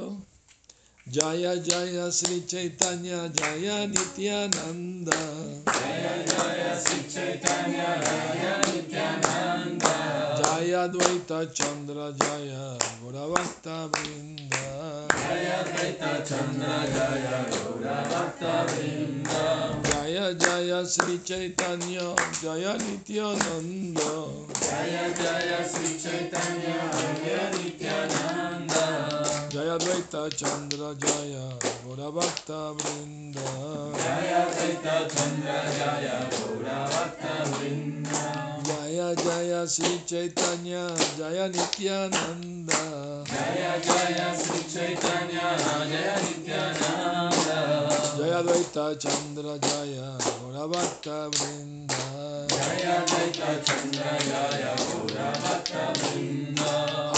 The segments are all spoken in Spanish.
जय जय श्री चैतन्य, जय नित्यानंद जय जय श्री चैतन्य जय नित्यानंद जय द्वैत चंद्र, जय गौरभक्त वृंद जय द्वैत चंद्र जय गौरभक्त वृंद जय जय श्री चैतन्य, जय नित्यानंद जय जय श्री चैतन्य, जय Nityanand Jaya Dvaita Chandra Jaya Gora Bhakta Vrinda. Jaya Dvaita Chandra Jaya Gora Bhakta Vrinda. Jaya Jaya Sri Chaitanya Jaya Nityananda. Jaya Jaya Sri Chaitanya Jaya Nityananda. Jaya Dvaita Chandra Jaya Gora Bhakta Vrinda. Jaya Dvaita Chandra Jaya Gora Bhakta Vrinda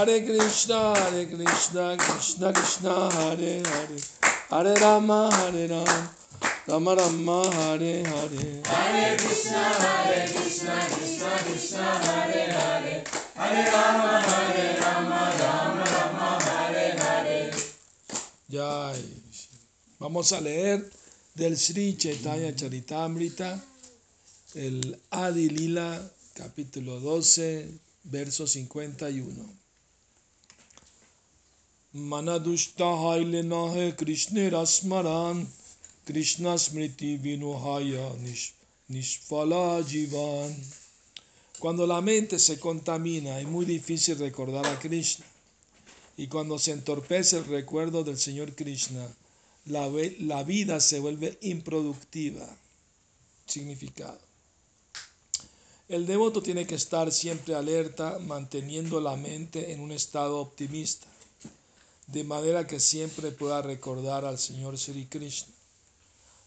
Hare Krishna Hare Krishna Krishna Krishna Hare Hare. Hare Rama Hare Rama. Rama Rama Hare Hare. Hare Krishna Hare Krishna Krishna Krishna Hare Hare. Hare Rama Hare Rama Rama Rama Hare Hare. Jai Vamos a leer del Sri Chaitanya Charitamrita el Adi Lila capítulo 12 verso 51 Manadushta haile nahe Krishna rasmaran Krishna smriti vinuhaya nishfala jivan Cuando la mente se contamina es muy difícil recordar a Krishna y cuando se entorpece el recuerdo del Señor Krishna la, la vida se vuelve improductiva. Significado. El devoto tiene que estar siempre alerta, manteniendo la mente en un estado optimista, de manera que siempre pueda recordar al Señor Sri Krishna.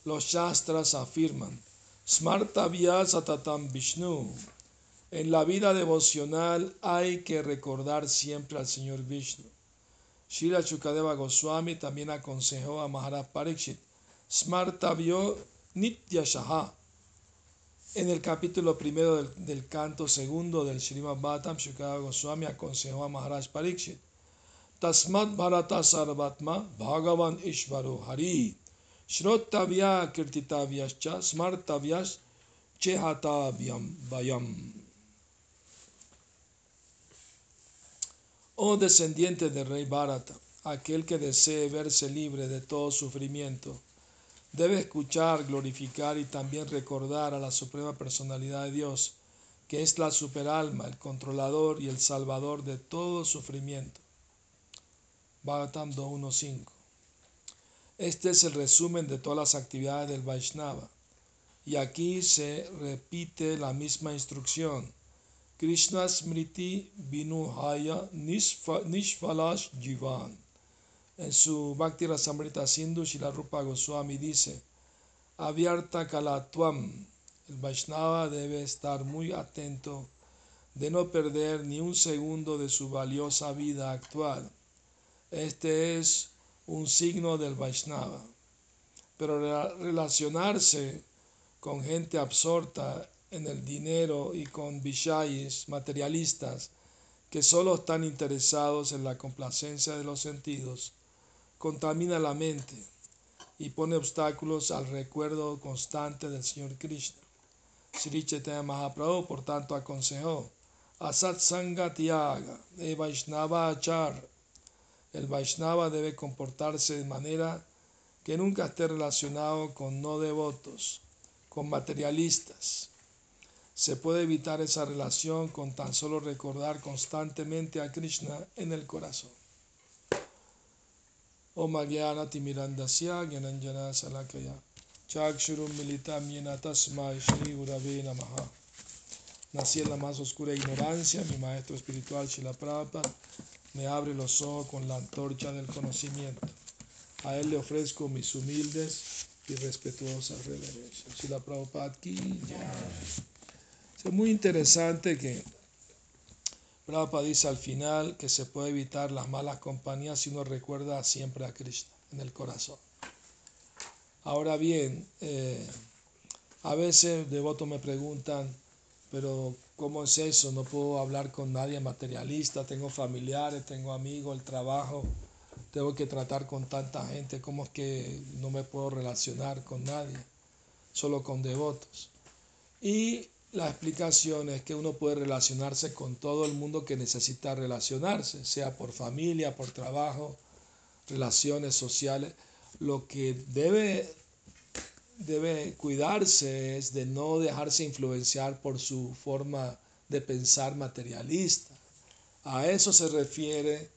Los Shastras afirman, Smartavya Satatam Vishnu. En la vida devocional hay que recordar siempre al Señor Vishnu. Shila Chukadeva Goswami también aconsejó a Maharaj Parikshit, Smartavyo Nityashaha. En el capítulo primero del, del canto segundo del Srimad Bhattam, Shukadeva Goswami aconsejó a Maharaj Parikshit, Tasmat Bharata Sarvatma Bhagavan Ishvaro Hari Shrottavya Kirtitavyascha Smartavyas Chehatavyam Vayam. Oh descendiente del rey Bharata, aquel que desee verse libre de todo sufrimiento, debe escuchar, glorificar y también recordar a la Suprema Personalidad de Dios, que es la superalma, el controlador y el salvador de todo sufrimiento. Bhagavatam 2.1.5 Este es el resumen de todas las actividades del Vaishnava. Y aquí se repite la misma instrucción. Krishna Smriti Vinuhaya Nishfalash Jivan. En su Bhakti Rasamrita Sindhu, Shila Rupa Goswami dice: Abhyarta Kalatwam. El Vaishnava debe estar muy atento de no perder ni un segundo de su valiosa vida actual. Este es un signo del Vaishnava. Pero relacionarse con gente absorta en el dinero y con vishayis materialistas que solo están interesados en la complacencia de los sentidos, contamina la mente y pone obstáculos al recuerdo constante del Señor Krishna. Sri Chaitanya Mahaprabhu, por tanto, aconsejó Asat Sangatiaga, e Vaishnava Achar. El Vaishnava debe comportarse de manera que nunca esté relacionado con no devotos, con materialistas. Se puede evitar esa relación con tan solo recordar constantemente a Krishna en el corazón. Om Agyana Timirandasya Gyananjana Salakaya Chakshurum Militam Yena Shri Urave Namaha Nací en la más oscura ignorancia, mi maestro espiritual Shila Prabhupada me abre los ojos con la antorcha del conocimiento. A él le ofrezco mis humildes y respetuosas reverencias. Shila Prabhupada ki Es muy interesante que Prabhupada dice al final que se puede evitar las malas compañías si uno recuerda siempre a Krishna en el corazón. Ahora bien, eh, a veces devotos me preguntan, pero ¿cómo es eso? No puedo hablar con nadie materialista, tengo familiares, tengo amigos, el trabajo, tengo que tratar con tanta gente, ¿cómo es que no me puedo relacionar con nadie? Solo con devotos. Y la explicación es que uno puede relacionarse con todo el mundo que necesita relacionarse, sea por familia, por trabajo, relaciones sociales. Lo que debe debe cuidarse es de no dejarse influenciar por su forma de pensar materialista. A eso se refiere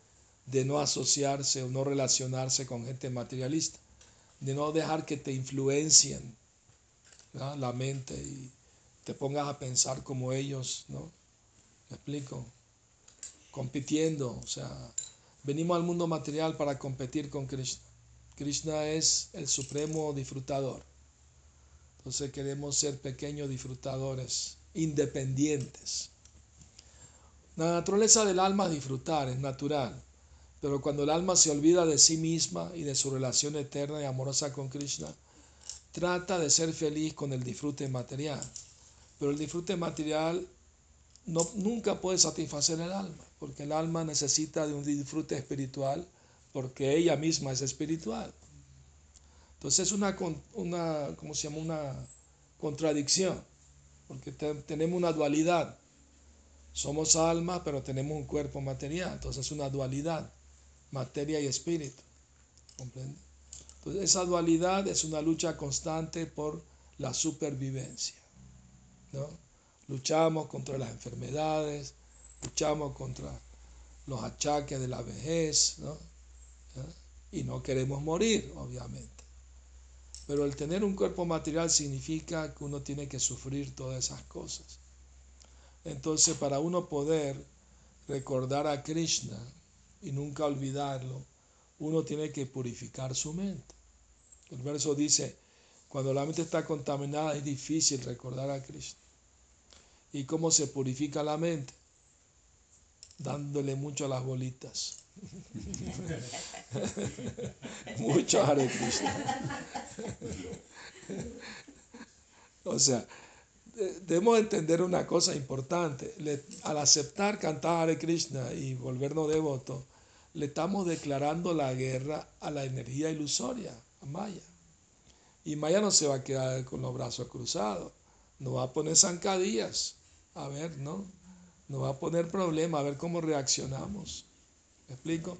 de no asociarse o no relacionarse con gente materialista, de no dejar que te influencien la mente y te pongas a pensar como ellos, ¿no? ¿Me explico? Compitiendo, o sea, venimos al mundo material para competir con Krishna. Krishna es el supremo disfrutador. Entonces queremos ser pequeños disfrutadores, independientes. La naturaleza del alma es disfrutar, es natural. Pero cuando el alma se olvida de sí misma y de su relación eterna y amorosa con Krishna, trata de ser feliz con el disfrute material. Pero el disfrute material no, nunca puede satisfacer el alma, porque el alma necesita de un disfrute espiritual, porque ella misma es espiritual. Entonces es una, una, ¿cómo se llama? una contradicción, porque tenemos una dualidad. Somos alma, pero tenemos un cuerpo material, entonces es una dualidad, materia y espíritu. ¿Comprende? Entonces esa dualidad es una lucha constante por la supervivencia. ¿no? Luchamos contra las enfermedades, luchamos contra los achaques de la vejez, ¿no? y no queremos morir, obviamente. Pero el tener un cuerpo material significa que uno tiene que sufrir todas esas cosas. Entonces, para uno poder recordar a Krishna y nunca olvidarlo, uno tiene que purificar su mente. El verso dice, cuando la mente está contaminada es difícil recordar a Krishna. ¿Y cómo se purifica la mente? Dándole mucho a las bolitas. Mucho Hare Krishna. o sea, debemos entender una cosa importante. al aceptar cantar Hare Krishna y volvernos devotos, le estamos declarando la guerra a la energía ilusoria, a Maya. Y Maya no se va a quedar con los brazos cruzados, no va a poner zancadillas, a ver, ¿no? No va a poner problema, a ver cómo reaccionamos. ¿Me explico?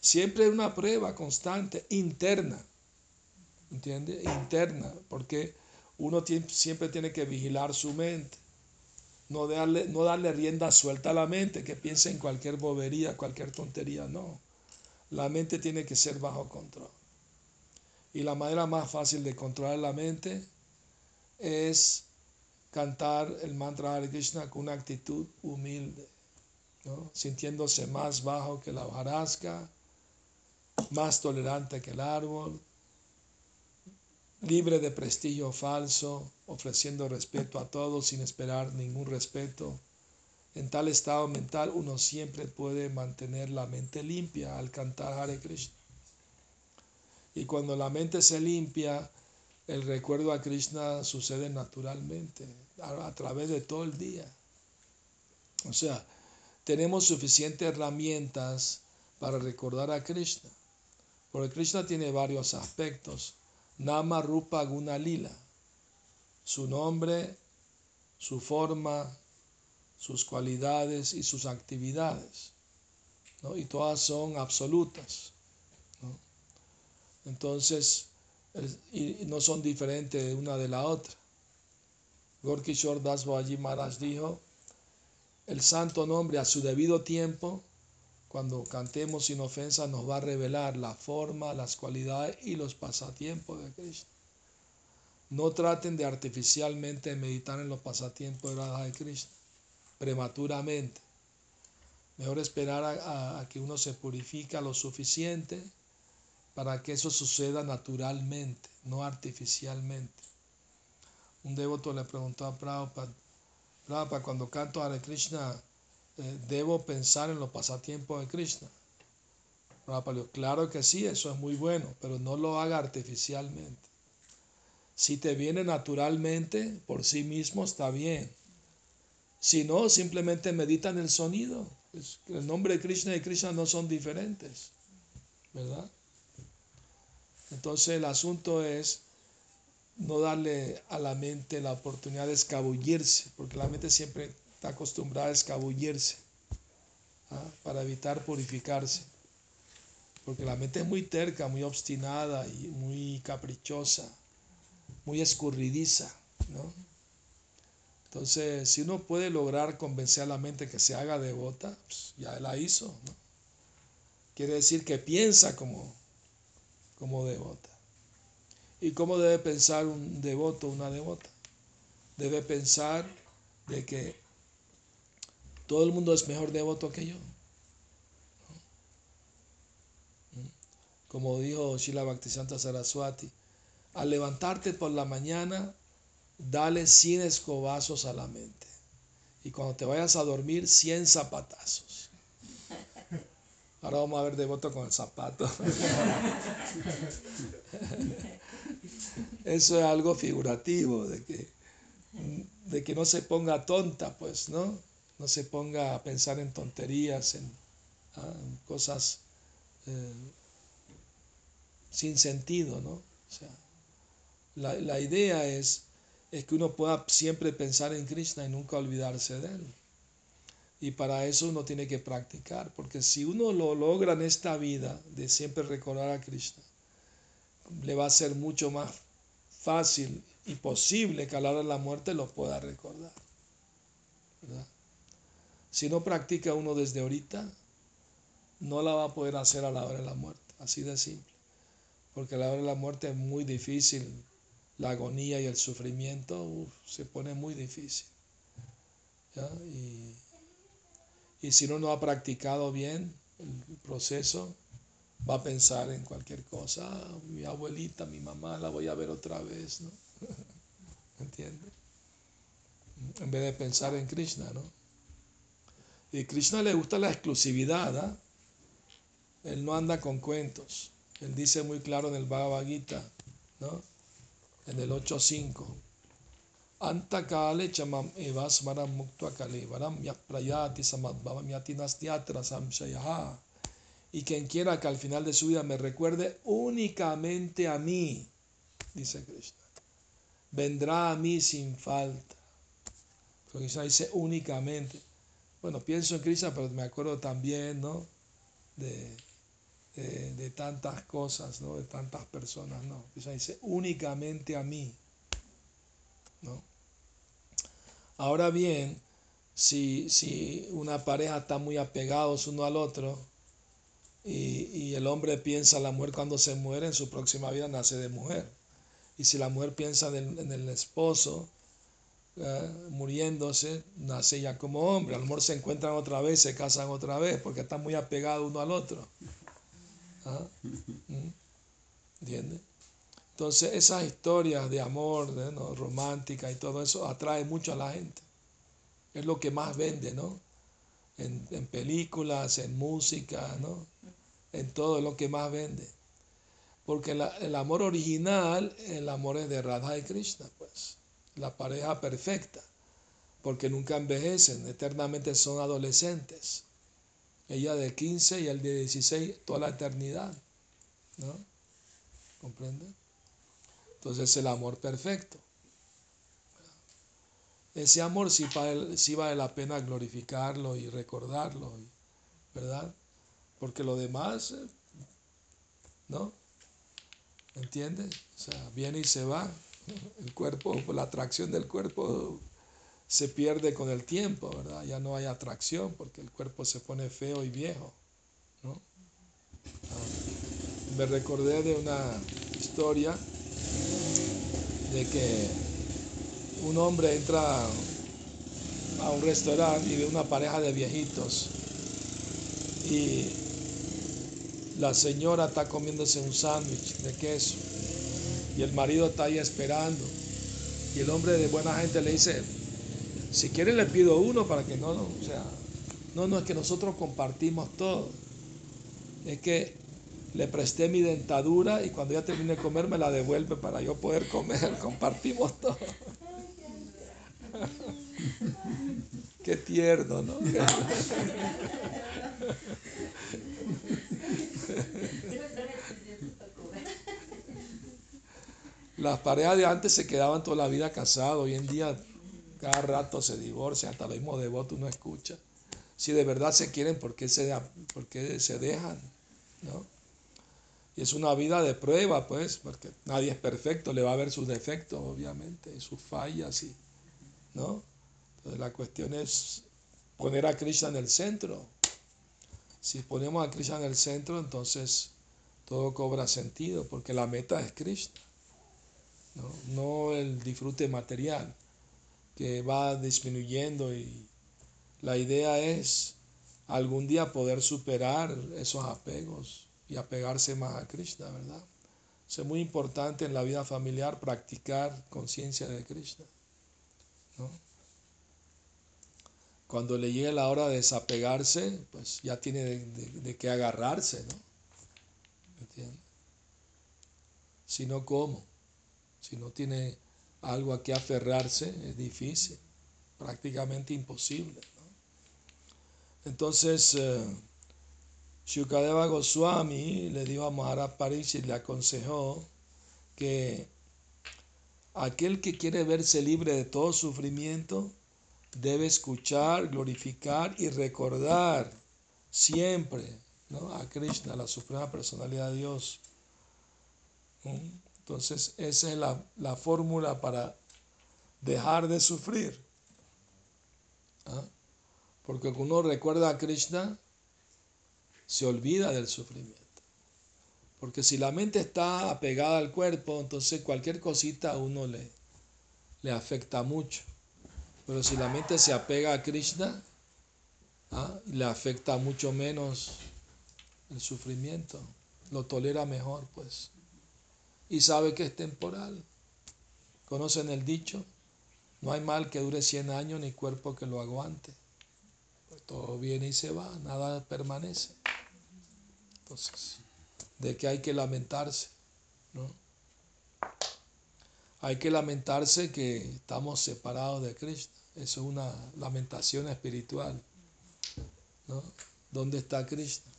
Siempre es una prueba constante, interna. ¿Entiende? Interna, porque uno siempre tiene que vigilar su mente. No darle, no darle rienda suelta a la mente, que piense en cualquier bobería, cualquier tontería, no. La mente tiene que ser bajo control. Y la manera más fácil de controlar la mente es cantar el mantra Hare Krishna con una actitud humilde sintiéndose más bajo que la hojarasca, más tolerante que el árbol, libre de prestigio falso, ofreciendo respeto a todos sin esperar ningún respeto. En tal estado mental uno siempre puede mantener la mente limpia al cantar Hare Krishna. Y cuando la mente se limpia, el recuerdo a Krishna sucede naturalmente, a, través de todo el día. O sea, tenemos suficientes herramientas para recordar a Krishna. Porque Krishna tiene varios aspectos. Nama Rupa Guna Lila. Su nombre, su forma, sus cualidades y sus actividades. Y todas son absolutas. Entonces, y no son diferentes una de la otra. Gorkishore Das Babaji Maharaj dijo, el santo nombre a su debido tiempo, cuando cantemos sin ofensa, nos va a revelar la forma, las cualidades y los pasatiempos de Krishna. No traten de artificialmente meditar en los pasatiempos de Radha de Krishna, prematuramente. Mejor esperar a, a que uno se purifica lo suficiente para que eso suceda naturalmente, no artificialmente. Un devoto le preguntó a Prabhupada, Prabhupada, cuando canto Hare Krishna, eh, ¿debo pensar en los pasatiempos de Krishna? Prabhupada dijo, claro que sí, eso es muy bueno, pero no lo haga artificialmente. Si te viene naturalmente, por sí mismo, está bien. Si no, simplemente medita en el sonido. El nombre de Krishna y Krishna no son diferentes, ¿verdad? Entonces el asunto es no darle a la mente la oportunidad de escabullirse, porque la mente siempre está acostumbrada a escabullirse ¿ah? para evitar purificarse. Porque la mente es muy terca, muy obstinada y muy caprichosa, muy escurridiza, ¿no? Entonces, si uno puede lograr convencer a la mente que se haga devota, pues ya la hizo, ¿no? Quiere decir que piensa como, como devota. ¿Y cómo debe pensar un devoto, una devota? Debe pensar de que todo el mundo es mejor devoto que yo. Como dijo Shila Bhaktisanta Saraswati, al levantarte por la mañana, dale 100 escobazos a la mente. Y cuando te vayas a dormir, 100 zapatazos. Ahora vamos a ver devoto con el zapato. Eso es algo figurativo, de que, de que no se ponga tonta, pues, ¿no? No se ponga a pensar en tonterías, en, ah, cosas eh, sin sentido, ¿no? O sea, la, la idea es, es que uno pueda siempre pensar en Krishna y nunca olvidarse de él. Y para eso uno tiene que practicar, porque si uno lo logra en esta vida de siempre recordar a Krishna, le va a ser mucho más fácil y posible que a la hora de la muerte lo pueda recordar. Si no practica uno desde ahorita, no la va a poder hacer a la hora de la muerte, así de simple. Porque a la hora de la muerte es muy difícil, la agonía y el sufrimiento se pone muy difícil. Y y si uno no ha practicado bien el proceso, va a pensar en cualquier cosa. Ah, mi abuelita, mi mamá, la voy a ver otra vez, ¿no? ¿Entiendes? En vez de pensar en Krishna, ¿no? Y Krishna le gusta la exclusividad, ¿ah? Él no anda con cuentos. Él dice muy claro en el Bhagavad Gita, ¿no? En el 8.5. Chamam evasmaram muktua varam yaprayati samadbhavam yati samshayaha. Y quien quiera que al final de su vida me recuerde únicamente a mí, dice Krishna, vendrá a mí sin falta. Pero Krishna dice únicamente. Bueno, pienso en Krishna, pero me acuerdo también, ¿no? De, de, de tantas cosas, ¿no? De tantas personas, ¿no? Krishna dice únicamente a mí, ¿no? Ahora bien, si, si una pareja está muy apegados uno al otro y, el hombre piensa la mujer cuando se muere, en su próxima vida nace de mujer. Y si la mujer piensa en el, esposo eh, muriéndose, nace ya como hombre. Al amor se encuentran otra vez, se casan otra vez, porque están muy apegados uno al otro. ¿Ah? ¿Mm? ¿Entiendes? Entonces esas historias de amor, de, romántica y todo eso atrae mucho a la gente. Es lo que más vende, ¿no? En, películas, en música, ¿no? En todo es lo que más vende. Porque el amor original, el amor es de Radha y Krishna, pues. La pareja perfecta. Porque nunca envejecen, eternamente son adolescentes. Ella de 15 y el de 16, toda la eternidad. ¿No? ¿Comprenden? Entonces es el amor perfecto. Ese amor sí vale, la pena glorificarlo y recordarlo, ¿verdad? Porque lo demás, ¿no? ¿Entiendes? O sea, viene y se va. El cuerpo, la atracción del cuerpo se pierde con el tiempo, ¿verdad? Ya no hay atracción porque el cuerpo se pone feo y viejo, ¿no? Ah, me recordé de una historia de que un hombre entra a un restaurante y ve una pareja de viejitos y la señora está comiéndose un sándwich de queso y el marido está ahí esperando y el hombre de buena gente le dice, si quiere le pido uno para que no, no, o sea, no, no es que nosotros compartimos todo, es que le presté mi dentadura y cuando ya termine de comer me la devuelve para yo poder comer, compartimos todo. Qué tierno, ¿no? Las parejas de antes se quedaban toda la vida casados, hoy en día cada rato se divorcian, hasta lo mismo devoto uno escucha. Si de verdad se quieren, ¿por qué se, por qué se dejan? ¿No? Y es una vida de prueba, pues, porque nadie es perfecto, le va a ver sus defectos, obviamente, sus fallas, y, ¿no? Entonces la cuestión es poner a Krishna en el centro. Si ponemos a Krishna en el centro, entonces todo cobra sentido, porque la meta es Krishna, no, no el disfrute material, que va disminuyendo y la idea es algún día poder superar esos apegos y apegarse más a Krishna, ¿verdad? Es muy importante en la vida familiar practicar conciencia de Krishna. ¿no? Cuando le llegue la hora de desapegarse, pues ya tiene de, qué agarrarse, ¿no? ¿Entiendes? Si no, ¿cómo? Si no tiene algo a qué aferrarse, es difícil, prácticamente imposible. ¿no? Entonces, eh, Shukadeva Goswami le dijo a Maharaj Pariksit, le aconsejó que aquel que quiere verse libre de todo sufrimiento debe escuchar, glorificar y recordar siempre a Krishna, la Suprema Personalidad de Dios. Entonces, esa es la, la fórmula para dejar de sufrir. ¿ah? Porque cuando uno recuerda a Krishna, se olvida del sufrimiento. Porque si la mente está apegada al cuerpo, entonces cualquier cosita a uno le, le afecta mucho. Pero si la mente se apega a Krishna, ¿ah? le afecta mucho menos el sufrimiento. Lo tolera mejor, pues. Y sabe que es temporal. ¿Conocen el dicho? No hay mal que dure 100 años ni cuerpo que lo aguante. Pues todo viene y se va, nada permanece. Entonces, de que hay que lamentarse, ¿no? Hay que lamentarse que estamos separados de Cristo. Eso es una lamentación espiritual. ¿no? ¿Dónde está Cristo?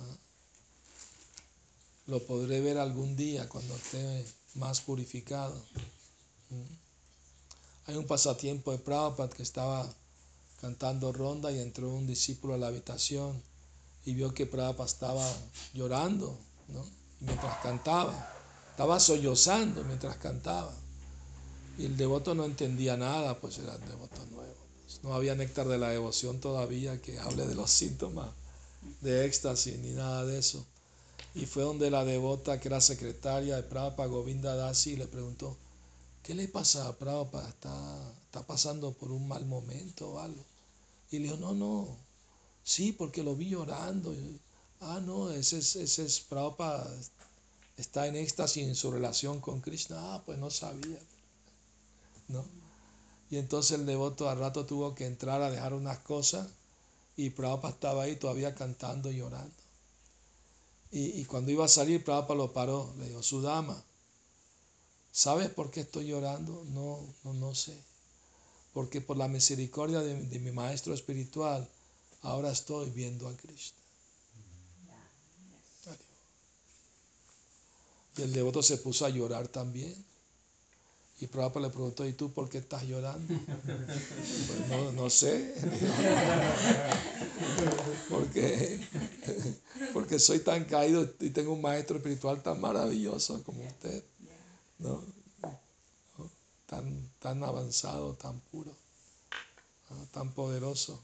¿Ah? Lo podré ver algún día cuando esté más purificado. ¿Mm? Hay un pasatiempo de Prabhupada que estaba cantando ronda y entró un discípulo a la habitación y vio que Prabhupada estaba llorando, ¿no? mientras cantaba, estaba sollozando mientras cantaba. Y el devoto no entendía nada, pues era un devoto nuevo. Pues. no había néctar de la devoción todavía que hable de los síntomas de éxtasis ni nada de eso. Y fue donde la devota, que era secretaria de Prabhupada, Govinda Dasi, le preguntó, ¿qué le pasa a Prabhupada? ¿Está, ¿Está pasando por un mal momento o algo? Y le dijo, no, no, Sí, porque lo vi llorando. Ah, no, ese es, ese es Prabhupada, está en éxtasis en su relación con Krishna. Ah, pues no sabía. ¿No? Y entonces el devoto al rato tuvo que entrar a dejar unas cosas y Prabhupada estaba ahí todavía cantando y llorando. Y, y cuando iba a salir, Prabhupada lo paró. Le dijo, Sudama, ¿sabes por qué estoy llorando? No, no, no sé. Porque por la misericordia de, de mi maestro espiritual, Ahora estoy viendo a Cristo. Y el devoto se puso a llorar también. Y Prabhupada le preguntó, ¿y tú por qué estás llorando? Pues no, no sé. porque, porque soy tan caído y tengo un maestro espiritual tan maravilloso como usted. ¿no? Tan avanzado, tan puro, tan poderoso.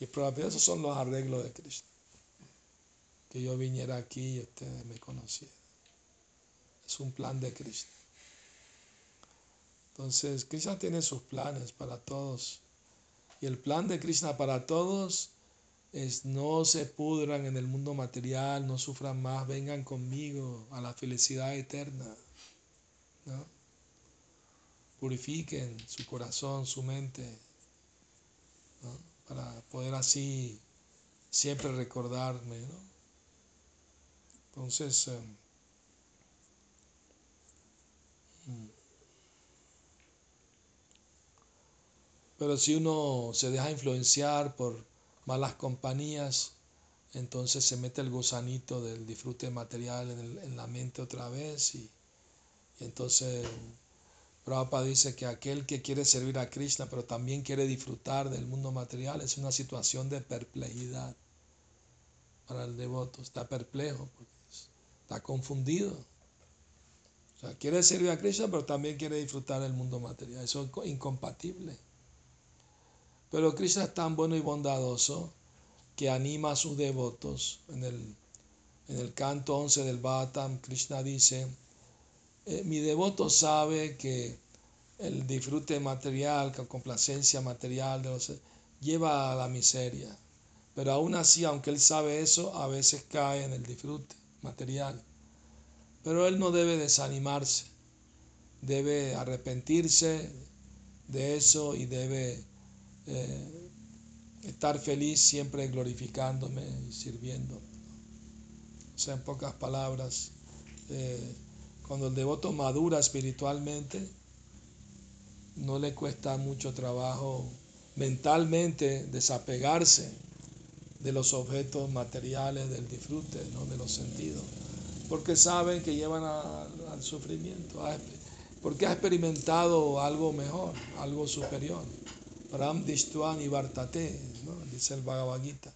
Y probablemente esos son los arreglos de Krishna. Que yo viniera aquí y ustedes me conocieran. Es un plan de Krishna. Entonces, Krishna tiene sus planes para todos. Y el plan de Krishna para todos es no se pudran en el mundo material, no sufran más, vengan conmigo a la felicidad eterna. Purifiquen su corazón, su mente, para poder así siempre recordarme. Entonces, eh, mm. Pero si uno se deja influenciar por malas compañías, entonces se mete el gusanito del disfrute material en, la mente otra vez y, entonces Prabhupada dice que aquel que quiere servir a Krishna pero también quiere disfrutar del mundo material es una situación de perplejidad para el devoto, está perplejo, está confundido. O sea, quiere servir a Krishna pero también quiere disfrutar del mundo material, eso es incompatible. Pero Krishna es tan bueno y bondadoso que anima a sus devotos. En el, en el canto 11 del Bhattam, Krishna dice, eh, mi devoto sabe que el disfrute material, la complacencia material de los, lleva a la miseria. Pero aún así, aunque él sabe eso, a veces cae en el disfrute material. Pero él no debe desanimarse, debe arrepentirse de eso y debe eh, estar feliz siempre glorificándome y sirviendo. O sea, en pocas palabras, eh, cuando el devoto madura espiritualmente, no le cuesta mucho trabajo mentalmente desapegarse de los objetos materiales, del disfrute, ¿no? de los sentidos, porque saben que llevan al sufrimiento, porque ha experimentado algo mejor, algo superior. Ram Dishtuan y Bartate, dice el Bhagavad Gita,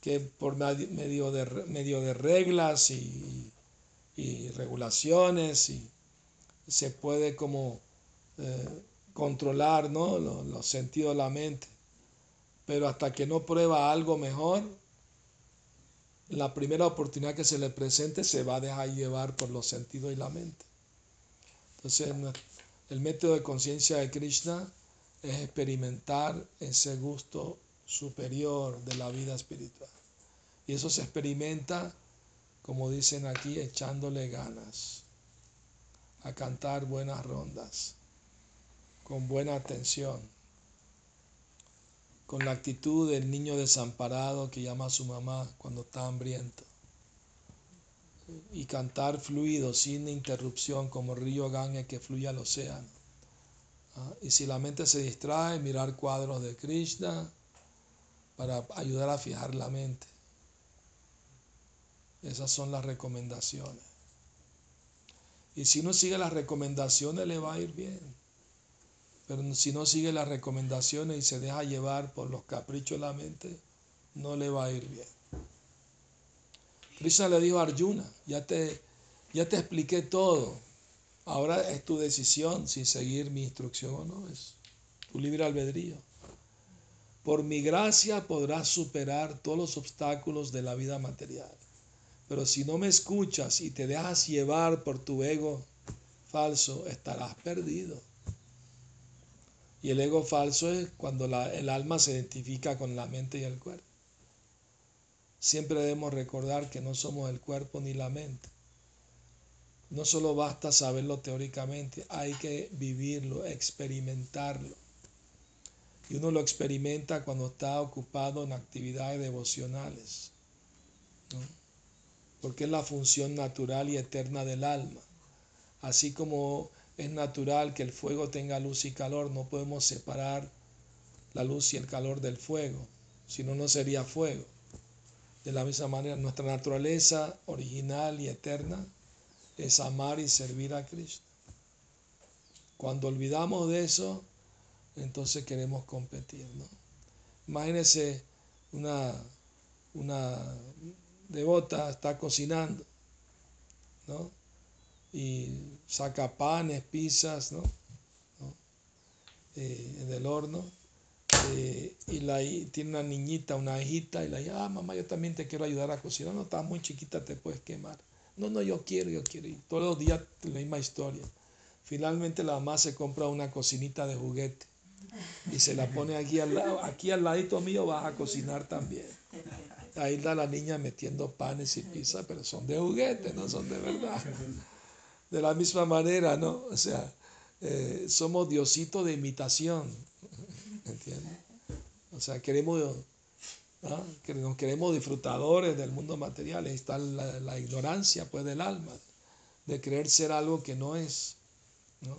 que por medio de, medio de reglas y, regulaciones y se puede como eh, controlar ¿no? los, los sentidos de la mente. Pero hasta que no prueba algo mejor, la primera oportunidad que se le presente se va a dejar llevar por los sentidos y la mente. Entonces, el método de conciencia de Krishna es experimentar ese gusto superior de la vida espiritual. Y eso se experimenta, como dicen aquí, echándole ganas a cantar buenas rondas, con buena atención, con la actitud del niño desamparado que llama a su mamá cuando está hambriento. Y cantar fluido, sin interrupción, como río Gange que fluye al océano Ah, y si la mente se distrae, mirar cuadros de Krishna para ayudar a fijar la mente. Esas son las recomendaciones. Y si uno sigue las recomendaciones, le va a ir bien. Pero si no sigue las recomendaciones y se deja llevar por los caprichos de la mente, no le va a ir bien. Krishna le dijo a Arjuna, ya te, ya te expliqué todo. Ahora es tu decisión si seguir mi instrucción o no, es tu libre albedrío. Por mi gracia podrás superar todos los obstáculos de la vida material. Pero si no me escuchas y te dejas llevar por tu ego falso, estarás perdido. Y el ego falso es cuando el alma se identifica con la mente y el cuerpo. Siempre debemos recordar que no somos el cuerpo ni la mente. No solo basta saberlo teóricamente, hay que vivirlo, experimentarlo. Y uno lo experimenta cuando está ocupado en actividades devocionales, porque es la función natural y eterna del alma. Así como es natural que el fuego tenga luz y calor, no podemos separar la luz y el calor del fuego, si no, no sería fuego. De la misma manera, nuestra naturaleza original y eterna es amar y servir a Cristo. Cuando olvidamos de eso, entonces queremos competir. ¿no? Imagínense una, una devota está cocinando, ¿no? Y saca panes, pizzas, ¿no? eh, en el horno eh, y la, tiene una niñita, una hijita, y la hija, ah, mamá, yo también te quiero ayudar a cocinar. No, estás muy chiquita, te puedes quemar. No, no, yo quiero, yo quiero. Y todos los días la misma historia. Finalmente la mamá se compra una cocinita de juguete y se la pone aquí al lado, aquí al ladito mío vas a cocinar también. Ahí está la niña metiendo panes y pizza, pero son de juguete, no son de verdad. De la misma manera, ¿no? O sea, eh, somos diositos de imitación, ¿entiendes? O sea, queremos, que nos queremos disfrutadores del mundo material. Ahí está la, la, ignorancia, pues, del alma, de creer ser algo que no es, ¿no?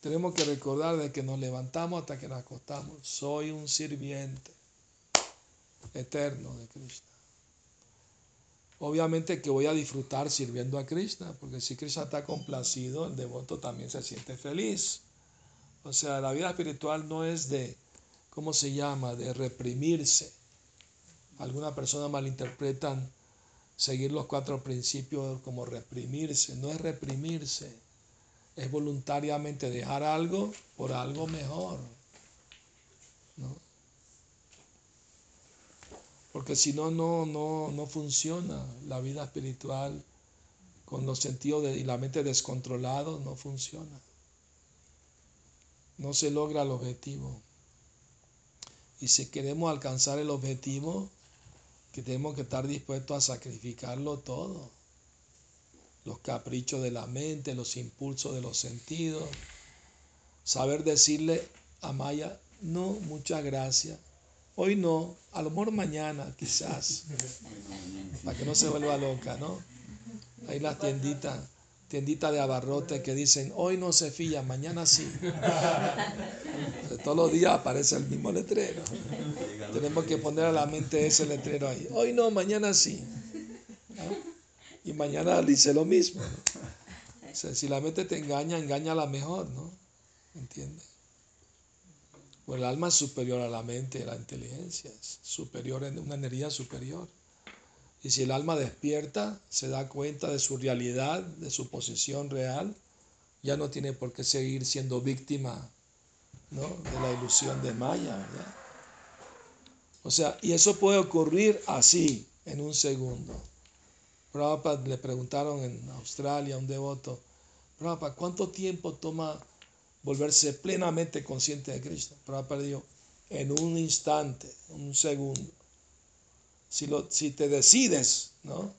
Tenemos que recordar de que nos levantamos hasta que nos acostamos. Soy un sirviente eterno de Krishna. Obviamente que voy a disfrutar sirviendo a Krishna, porque si Krishna está complacido, el devoto también se siente feliz. O sea, la vida espiritual no es de, ¿cómo se llama?, de reprimirse. Algunas personas malinterpretan seguir los cuatro principios como reprimirse. No es reprimirse es voluntariamente dejar algo por algo mejor. ¿no? Porque si no, no, no, no funciona la vida espiritual con los sentidos y la mente descontrolados, no funciona. No se logra el objetivo. Y si queremos alcanzar el objetivo, que tenemos que estar dispuestos a sacrificarlo todo los caprichos de la mente, los impulsos de los sentidos. Saber decirle a Maya, no, muchas gracias. Hoy no, a lo mejor mañana quizás, para que no se vuelva loca, ¿no? Hay las tienditas, tienditas de abarrote que dicen, hoy no se fía, mañana sí. todos los días aparece el mismo letrero. Tenemos que poner a la mente ese letrero ahí. Hoy no, mañana sí y mañana dice lo mismo. O sea, si la mente te engaña, engaña a la mejor, ¿no? ¿Entiendes? Pues el alma es superior a la mente, a la inteligencia, es superior en una energía superior. Y si el alma despierta, se da cuenta de su realidad, de su posición real, ya no tiene por qué seguir siendo víctima ¿no? de la ilusión de Maya. O sea, y eso puede ocurrir así, en un segundo. Prabhupada le preguntaron en Australia a un devoto, Prabhupada, ¿cuánto tiempo toma volverse plenamente consciente de Cristo? Prabhupada dijo, en un instante, un segundo. Si, lo, si te decides, ¿no?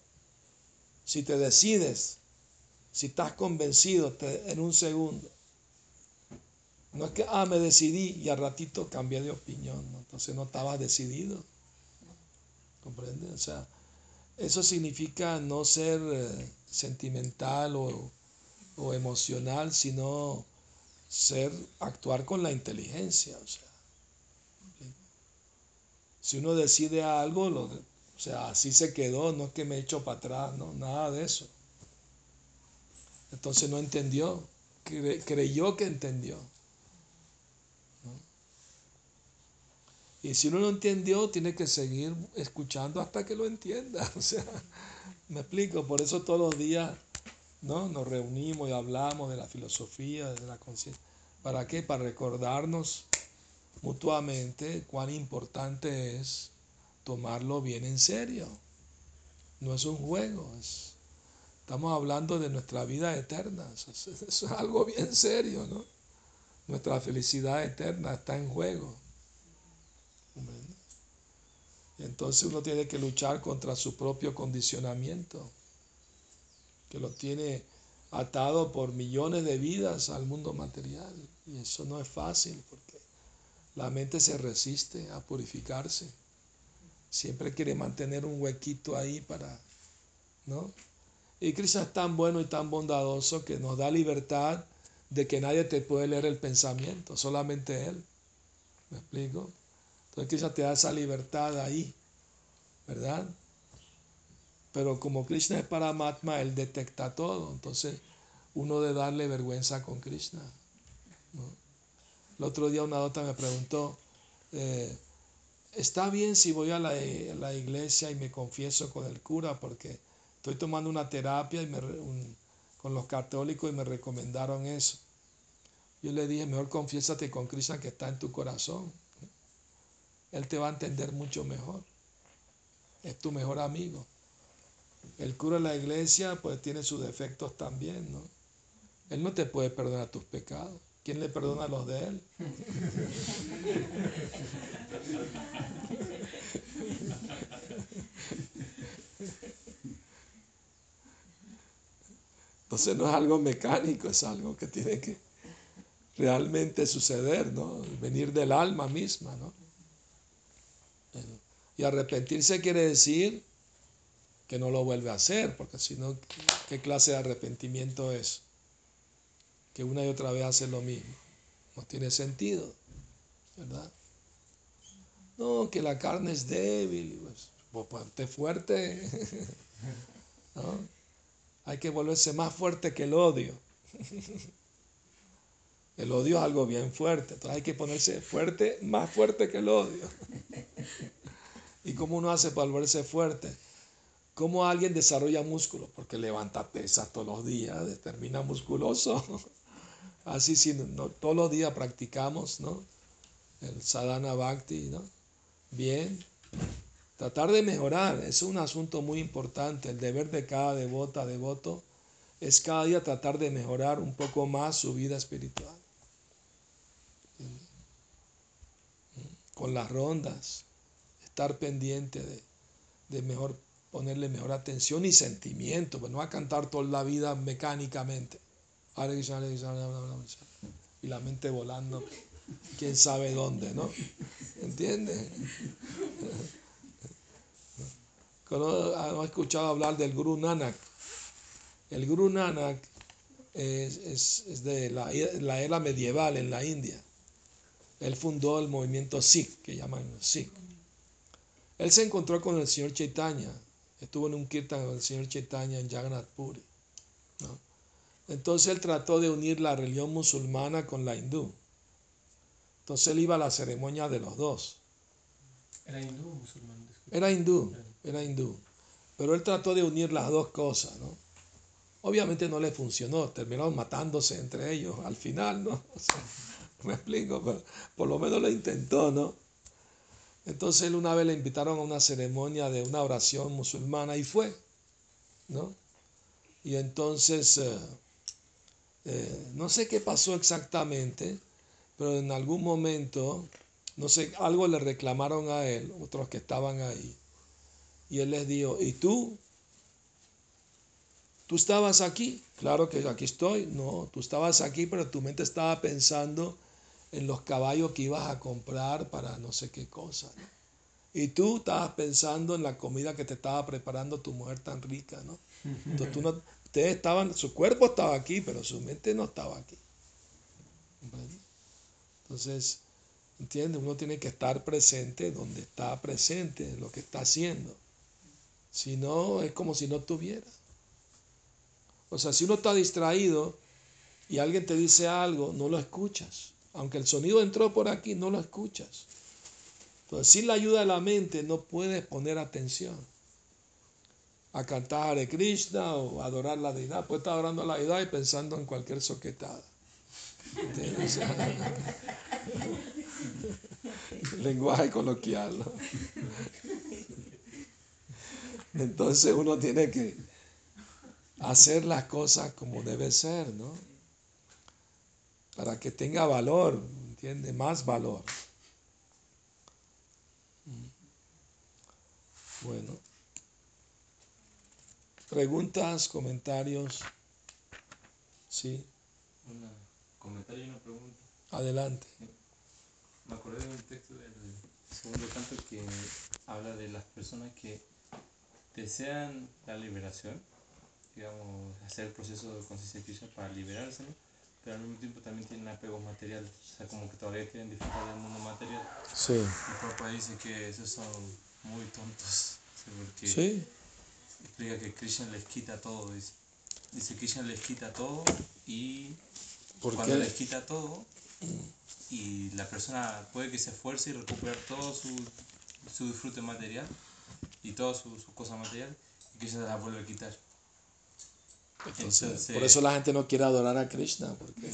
Si te decides, si estás convencido en un segundo. No es que, ah, me decidí y al ratito cambié de opinión, entonces no estabas decidido. ¿Comprendes? O sea, eso significa no ser eh, sentimental o, emocional, sino ser, actuar con la inteligencia. O sea, si uno decide algo, lo, o sea, así se quedó, no es que me echo para atrás, no, nada de eso. Entonces no entendió, creyó que entendió. Y si uno no entendió, tiene que seguir escuchando hasta que lo entienda. O sea, me explico, por eso todos los días ¿no? nos reunimos y hablamos de la filosofía, de la conciencia. ¿Para qué? Para recordarnos mutuamente cuán importante es tomarlo bien en serio. No es un juego, estamos hablando de nuestra vida eterna. Eso, eso es algo bien serio, ¿no? Nuestra felicidad eterna está en juego. Entonces uno tiene que luchar contra su propio condicionamiento, que lo tiene atado por millones de vidas al mundo material. Y eso no es fácil porque la mente se resiste a purificarse. Siempre quiere mantener un huequito ahí para, ¿no? Y Cristo es tan bueno y tan bondadoso que nos da libertad de que nadie te puede leer el pensamiento, solamente Él. ¿Me explico? Entonces Krishna te da esa libertad ahí, ¿verdad? Pero como Krishna es Paramatma, Él detecta todo. Entonces uno de darle vergüenza con Krishna. El otro día una dota me preguntó, eh, ¿está bien si voy a la, iglesia y me confieso con el cura? Porque estoy tomando una terapia y me, con los católicos y me recomendaron eso. Yo le dije, mejor confiésate con Krishna que está en tu corazón. Él te va a entender mucho mejor. Es tu mejor amigo. El cura de la iglesia pues tiene sus defectos también, ¿no? Él no te puede perdonar tus pecados. ¿Quién le perdona los de él? Entonces no es algo mecánico, es algo que tiene que realmente suceder, ¿no? Venir del alma misma, ¿no? Y arrepentirse quiere decir que no lo vuelve a hacer, porque si no, ¿qué clase de arrepentimiento es? Que una y otra vez hace lo mismo. No tiene sentido, ¿verdad? No, que la carne es débil, pues, pues ponte fuerte. ¿no? hay que volverse más fuerte que el odio. El odio es algo bien fuerte, entonces hay que ponerse fuerte, más fuerte que el odio. ¿Y cómo uno hace para volverse fuerte? ¿Cómo alguien desarrolla músculo? Porque levanta pesas todos los días, termina musculoso. Así todos los días practicamos, ¿no? El sadhana bhakti, ¿no? Bien, Tratar de mejorar es un asunto muy importante. El deber de cada devota, devoto, es cada día tratar de mejorar un poco más su vida espiritual. Con las rondas, estar pendiente de, mejor ponerle mejor atención y sentimiento, pues no va a cantar toda la vida mecánicamente. Y la mente volando, quién sabe dónde, ¿no? ¿Entiendes? ¿Han escuchado hablar del Guru Nanak? El Guru Nanak es, de la, era medieval en la India. Él fundó el movimiento Sikh, que llaman Sikh. Él se encontró con el señor Chaitanya, estuvo en un kirtan con el señor Chaitanya en Jagannath Puri. Entonces él trató de unir la religión musulmana con la hindú. Entonces él iba a la ceremonia de los dos. ¿Era hindú o musulmán? Era hindú era hindú. Pero él trató de unir las dos cosas, ¿no? Obviamente no le funcionó, terminaron matándose entre ellos al final, ¿no? me explico, pero por lo menos lo intentó, ¿no? Entonces él una vez le invitaron a una ceremonia de una oración musulmana y fue, ¿no? Y entonces, eh, eh, no sé qué pasó exactamente, pero en algún momento, no sé, algo le reclamaron a él, otros que estaban ahí. Y él les dijo, ¿y tú? ¿Tú estabas aquí? Claro que aquí estoy. No, tú estabas aquí, pero tu mente estaba pensando en los caballos que ibas a comprar para no sé qué cosa. Y tú estabas pensando en la comida que te estaba preparando tu mujer tan rica, ¿no? Entonces tú no, ustedes estaban, su cuerpo estaba aquí, pero su mente no estaba aquí. Entonces, ¿entiendes? Uno tiene que estar presente donde está presente, lo que está haciendo. Si no, es como si no tuviera. O sea, si uno está distraído y alguien te dice algo, no lo escuchas. Aunque el sonido entró por aquí, no lo escuchas. Entonces, sin la ayuda de la mente, no puedes poner atención a cantar Hare Krishna o adorar la deidad. Puedes estar adorando a la deidad y pensando en cualquier soquetada. lenguaje coloquial. ¿no? Entonces uno tiene que hacer las cosas como debe ser, ¿no? Para que tenga valor, ¿entiende? Más valor. Bueno. Preguntas, comentarios. Sí. Un comentario y una pregunta. Adelante. Me acordé de un texto del segundo canto que habla de las personas que desean la liberación, digamos, hacer el proceso de conciencia para liberarse, pero al mismo tiempo también tienen apego material, o sea, como que todavía quieren disfrutar del mundo material. Sí. Mi papá dice que esos son muy tontos, porque sí. explica que Krishna les quita todo, dice. Dice Krishna les quita todo y cuando les quita todo y la persona puede que se esfuerce y recuperar todo su, su disfrute material, y todas sus su cosas materiales y que se las vuelve a quitar. Entonces, por eso la gente no quiere adorar a Krishna. Porque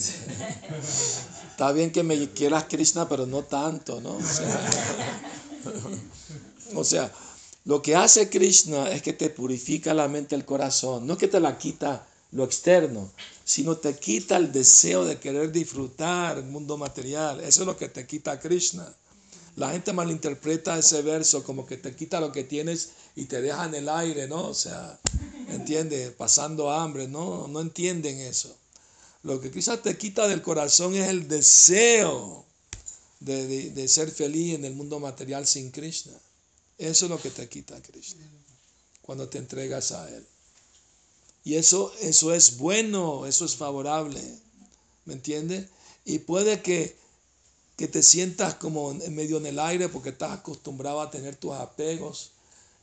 está bien que me quieras Krishna, pero no tanto, ¿no? O sea, lo que hace Krishna es que te purifica la mente el corazón. No es que te la quita lo externo, sino te quita el deseo de querer disfrutar el mundo material. Eso es lo que te quita Krishna. La gente malinterpreta ese verso como que te quita lo que tienes y te deja en el aire, ¿no? O sea, ¿entiende? Pasando hambre, no, no entienden eso. Lo que quizás te quita del corazón es el deseo de, de, ser feliz en el mundo material sin Krishna. Eso es lo que te quita Krishna cuando te entregas a Él. Y eso, eso es bueno, eso es favorable. ¿Me entiendes? Y puede que, que te sientas como en medio en el aire porque estás acostumbrado a tener tus apegos.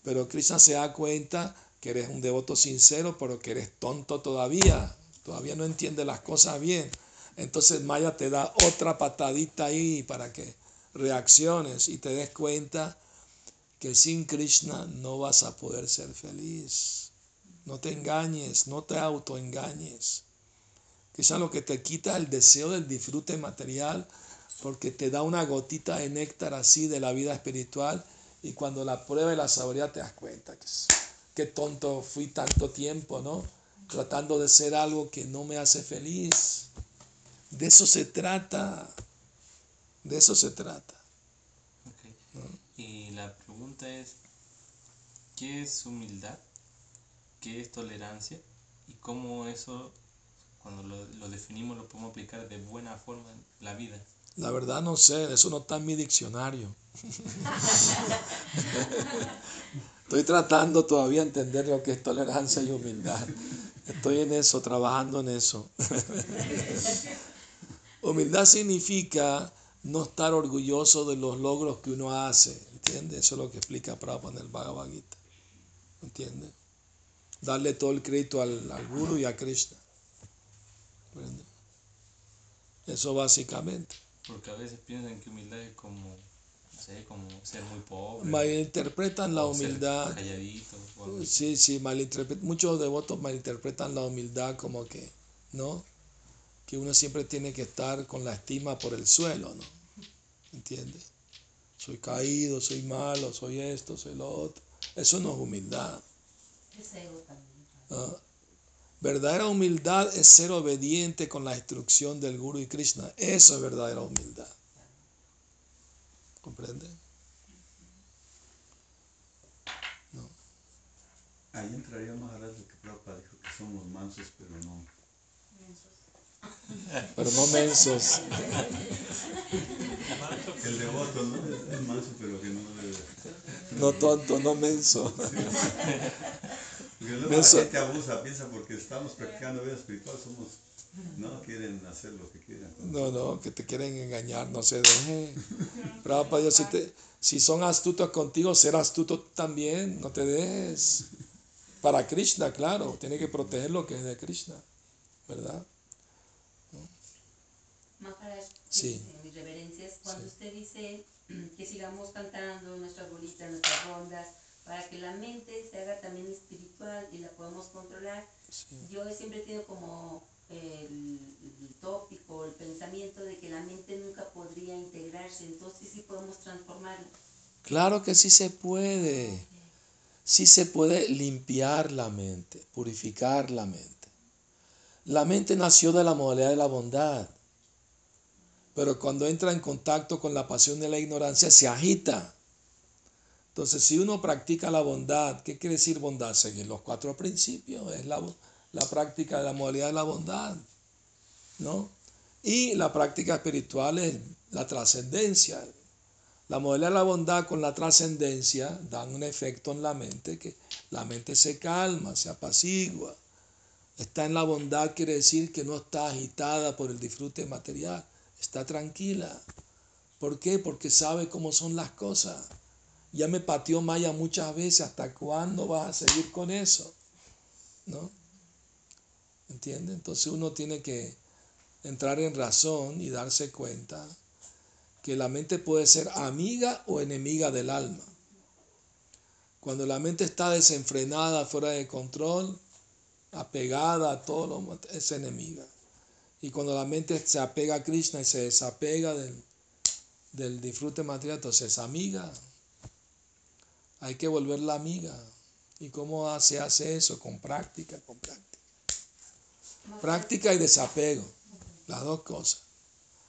Pero Krishna se da cuenta que eres un devoto sincero, pero que eres tonto todavía. Todavía no entiendes las cosas bien. Entonces Maya te da otra patadita ahí para que reacciones y te des cuenta que sin Krishna no vas a poder ser feliz. No te engañes, no te autoengañes. Quizá lo que te quita el deseo del disfrute material porque te da una gotita de néctar así de la vida espiritual y cuando la prueba y la saborea te das cuenta que qué tonto fui tanto tiempo, ¿no? Tratando de ser algo que no me hace feliz. De eso se trata. De eso se trata. Y la pregunta es, ¿qué es humildad? ¿Qué es tolerancia? ¿Y cómo eso, cuando lo, lo definimos, lo podemos aplicar de buena forma en la vida? La verdad no sé, eso no está en mi diccionario. Estoy tratando todavía de entender lo que es tolerancia y humildad. Estoy en eso, trabajando en eso. humildad significa no estar orgulloso de los logros que uno hace, ¿entiendes? Eso es lo que explica Prabhupada en el Bhagavad Gita, ¿entiendes? Darle todo el crédito al, Guru y a Krishna. ¿entiendes? Eso básicamente. Porque a veces piensan que humildad es como como ser muy pobre. Malinterpretan la humildad. Sí, sí, malinterpretan. Muchos devotos malinterpretan la humildad como que, ¿no? Que uno siempre tiene que estar con la estima por el suelo, ¿no? ¿Entiendes? Soy caído, soy malo, soy esto, soy lo otro. Eso no es humildad. Es ego también. ¿Ah? Verdadera humildad es ser obediente con la instrucción del Guru y Krishna. Eso es verdadera humildad. ¿Comprende? No. Ahí entraría más adelante que Prabhupada dijo que somos mansos, pero no. Pero no mensos. El devoto, ¿no? Es manso, pero que no debe. No tonto, no menso. Porque luego la gente abusa, piensa porque estamos practicando vida espiritual, somos no quieren hacer lo que quieran. No, no, que te quieren engañar, no se deje. Prabhupada, si, te, si son astutos contigo, ser astuto también, no te dejes. Para Krishna, claro, tiene que proteger lo que es de Krishna, ¿verdad? Maharaj, sí. mis reverencias, cuando usted dice que sigamos cantando nuestras bolitas, nuestras rondas, para que la mente se haga también espiritual y la podamos controlar, yo siempre tengo como el, tópico, el pensamiento de que la mente nunca podría integrarse, entonces sí podemos transformarla. Claro que sí se puede. Sí se puede limpiar la mente, purificar la mente. La mente nació de la modalidad de la bondad, pero cuando entra en contacto con la pasión de la ignorancia se agita. Entonces, si uno practica la bondad, ¿qué quiere decir bondad? Seguir los cuatro principios, es la, la práctica de la modalidad de la bondad, ¿no? Y la práctica espiritual es la trascendencia. La modalidad de la bondad con la trascendencia dan un efecto en la mente que la mente se calma, se apacigua. Está en la bondad quiere decir que no está agitada por el disfrute material, está tranquila. ¿Por qué? Porque sabe cómo son las cosas. Ya me pateó Maya muchas veces, ¿hasta cuándo vas a seguir con eso? ¿No? ¿Entiende? Entonces uno tiene que entrar en razón y darse cuenta que la mente puede ser amiga o enemiga del alma. Cuando la mente está desenfrenada, fuera de control, apegada a todo lo es enemiga. Y cuando la mente se apega a Krishna y se desapega del, del disfrute material, entonces es amiga. Hay que volverla amiga. ¿Y cómo se hace eso? Con práctica, con práctica. Práctica y desapego, las dos cosas.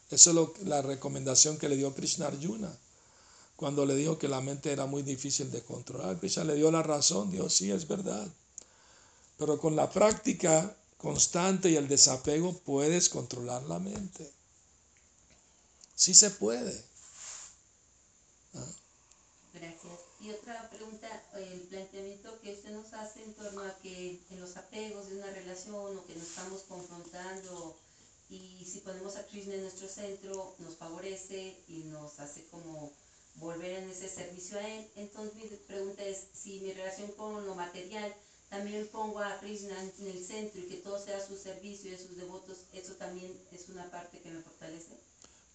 Eso es lo, la recomendación que le dio Krishna Arjuna cuando le dijo que la mente era muy difícil de controlar. Krishna le dio la razón, dijo, sí, es verdad. Pero con la práctica constante y el desapego puedes controlar la mente. Sí se puede. Gracias. Y otra pregunta, el planteamiento que en los apegos de una relación o que nos estamos confrontando y si ponemos a Krishna en nuestro centro nos favorece y nos hace como volver en ese servicio a él. Entonces mi pregunta es si mi relación con lo material también pongo a Krishna en el centro y que todo sea su servicio y sus devotos, ¿eso también es una parte que me fortalece?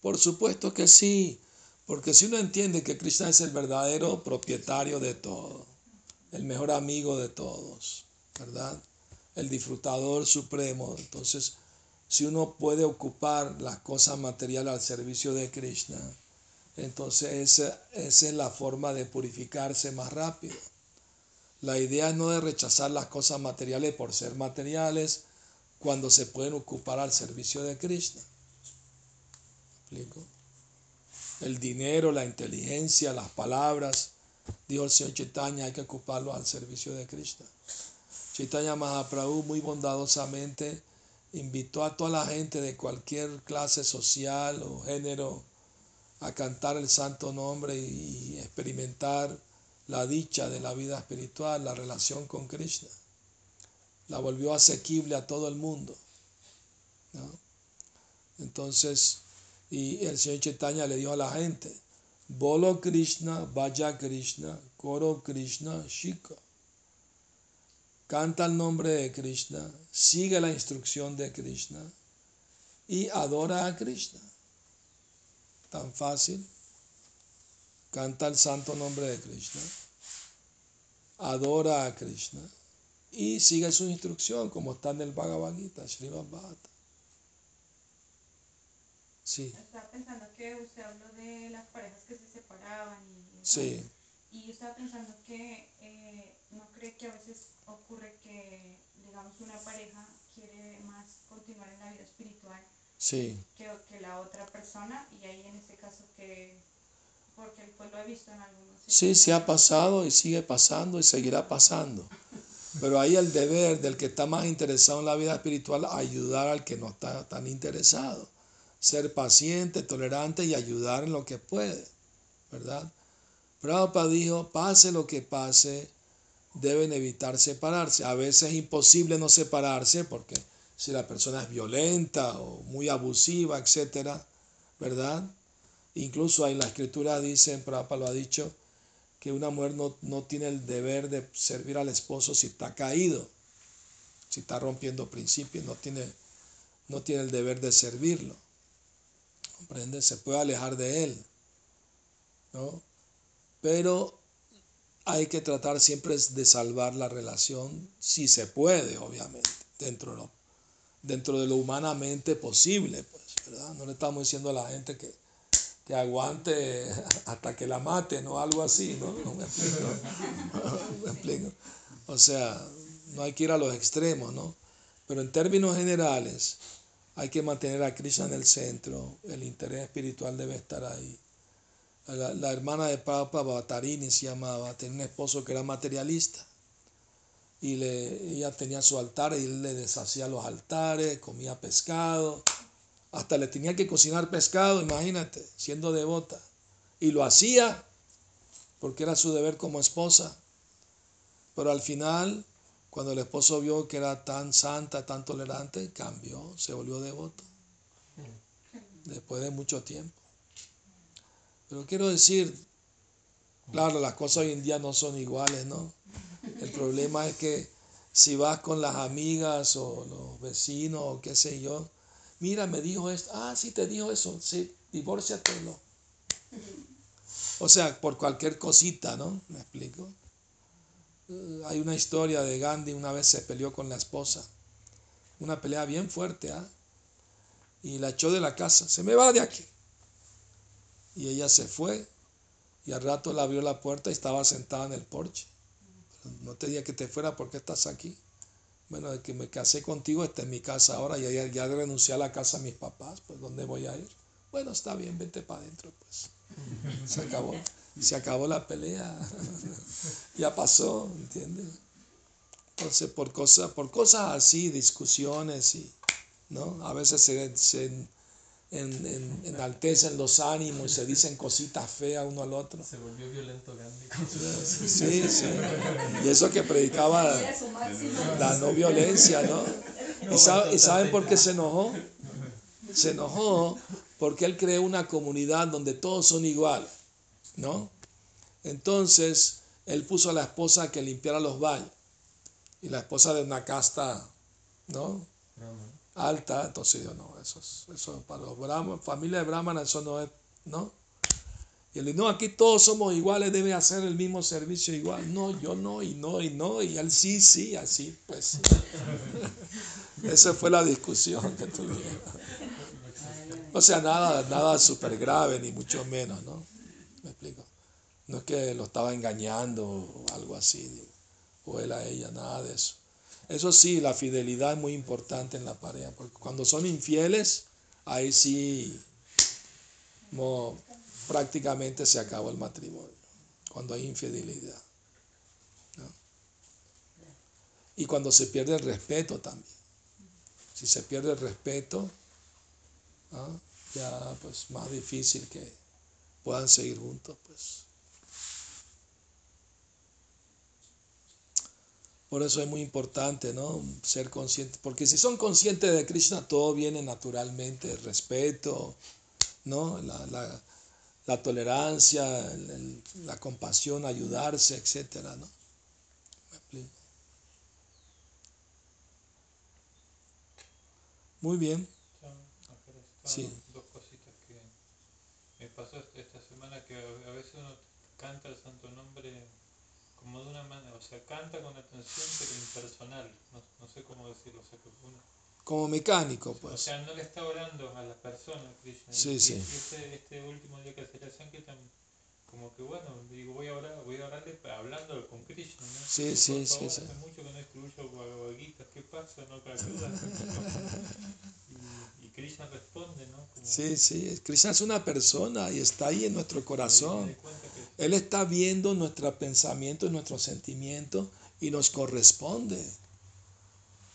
Por supuesto que sí, porque si uno entiende que Krishna es el verdadero propietario de todo, el mejor amigo de todos, ¿verdad? El disfrutador supremo, entonces si uno puede ocupar las cosas materiales al servicio de Krishna, entonces esa, esa es la forma de purificarse más rápido. La idea es no de rechazar las cosas materiales por ser materiales cuando se pueden ocupar al servicio de Krishna. explico? El dinero, la inteligencia, las palabras, dijo el señor Chaitanya, hay que ocuparlo al servicio de Krishna. Chaitanya Mahaprabhu muy bondadosamente invitó a toda la gente de cualquier clase social o género a cantar el santo nombre y experimentar la dicha de la vida espiritual, la relación con Krishna. La volvió asequible a todo el mundo. Entonces, y el señor Chaitanya le dijo a la gente, Bolo Krishna, vaya Krishna, Koro Krishna, Shika. Canta el nombre de Krishna, sigue la instrucción de Krishna y adora a Krishna. Tan fácil. Canta el santo nombre de Krishna adora a Krishna y sigue su instrucción como está en el Bhagavad Gita, Srimad Bhagavatam. Sí. Estaba pensando que usted habló de las parejas que se separaban y, sí. y yo estaba pensando que eh, no cree que a veces ocurre que, digamos, una pareja quiere más continuar en la vida espiritual sí. que, que la otra persona y ahí en ese caso que porque pues lo he visto en algunos. Sí, sí ha pasado y sigue pasando y seguirá pasando. Pero ahí el deber del que está más interesado en la vida espiritual, ayudar al que no está tan interesado. Ser paciente, tolerante y ayudar en lo que puede, ¿verdad? Prabhupada dijo, pase lo que pase, deben evitar separarse. A veces es imposible no separarse porque si la persona es violenta o muy abusiva, etcétera, ¿verdad? Incluso en la escritura dicen, Prabhupada lo ha dicho, que una mujer no, no, tiene el deber de servir al esposo si está caído, si está rompiendo principios, no tiene, no tiene el deber de servirlo. Se puede alejar de él. ¿no? Pero hay que tratar siempre de salvar la relación, si se puede, obviamente, dentro de lo, dentro de lo humanamente posible. Pues, ¿verdad? No le estamos diciendo a la gente que que aguante hasta que la mate, ¿no? Algo así, ¿no? No me explico. O sea, no hay que ir a los extremos, ¿no? Pero en términos generales, hay que mantener a Krishna en el centro, el interés espiritual debe estar ahí. La, hermana de Papa, Batarini se llamaba, tenía un esposo que era materialista. Y le, ella tenía su altar y él le deshacía los altares, comía pescado hasta le tenía que cocinar pescado, imagínate, siendo devota. Y lo hacía porque era su deber como esposa. Pero al final, cuando el esposo vio que era tan santa, tan tolerante, cambió, se volvió devoto. Después de mucho tiempo. Pero quiero decir, claro, las cosas hoy en día no son iguales, ¿no? El problema es que si vas con las amigas o los vecinos o qué sé yo, mira, me dijo esto, ah, sí te dijo eso, sí, divórciatelo. O sea, por cualquier cosita, ¿no? ¿Me explico? Eh, hay una historia de Gandhi, una vez se peleó con la esposa, una pelea bien fuerte, ¿ah? y la echó de la casa, se me va de aquí. Y ella se fue y al rato le abrió la puerta y estaba sentada en el porche. No te dije que te fuera porque estás aquí. Bueno, de que me casé contigo, está en mi casa ahora, y ya, ya renuncié a la casa de mis papás, pues ¿dónde voy a ir? Bueno, está bien, vete para adentro, pues. Se acabó, se acabó la pelea. ya pasó, ¿entiendes? Entonces, por cosas, por cosas así, discusiones y, ¿no? A veces se, se en, enaltecen los ánimos y se dicen cositas feas uno al otro. Se volvió violento Gandhi. Sí, sí. Y eso que predicaba la no violencia, ¿no? ¿Y, saben por qué se enojó? Se enojó porque él creó una comunidad donde todos son iguales, ¿no? Entonces, él puso a la esposa que limpiara los baños. Y la esposa de una casta, ¿no? alta, entonces yo no, eso, eso para los brahmanes, familia de brahmanes, eso no es, ¿no? Y él dice, no, aquí todos somos iguales, debe hacer el mismo servicio igual. No, yo no, y no, y no, y él sí, sí, así, pues. Esa fue la discusión que tuvieron. O sea, nada, nada súper grave, ni mucho menos, ¿no? Me explico. No es que lo estaba engañando o algo así, o él a ella, nada de eso. Eso sí, la fidelidad es muy importante en la pareja, porque cuando son infieles, ahí sí prácticamente se acabó el matrimonio, cuando hay infidelidad. Y cuando se pierde el respeto también. Si se pierde el respeto, ya pues más difícil que puedan seguir juntos, pues. Por eso es muy importante, ¿no? Ser consciente, porque si son conscientes de Krishna, todo viene naturalmente, el respeto, ¿no? La, tolerancia, la compasión, ayudarse, etcétera, ¿no? Muy bien. Sí. Me pasó esta semana que a veces uno canta el santo nombre como de una manera, o sea, canta con atención pero impersonal, no, sé cómo decirlo, o sea, que uno, como mecánico, pues. O sea, no le está orando a la persona, Krishna. Sí, y, sí. este, este, último día que como que bueno, digo, voy a orar, voy a orarle hablando con Krishna, ¿no? Sí, sí, sí, sí. Hace mucho que no escribo Bhagavad ¿qué pasa? ¿No te y, y Krishna responde, ¿no? Sí, sí, Krishna es una persona y está ahí en nuestro corazón. Él está viendo nuestro pensamiento y nuestro sentimiento y nos corresponde.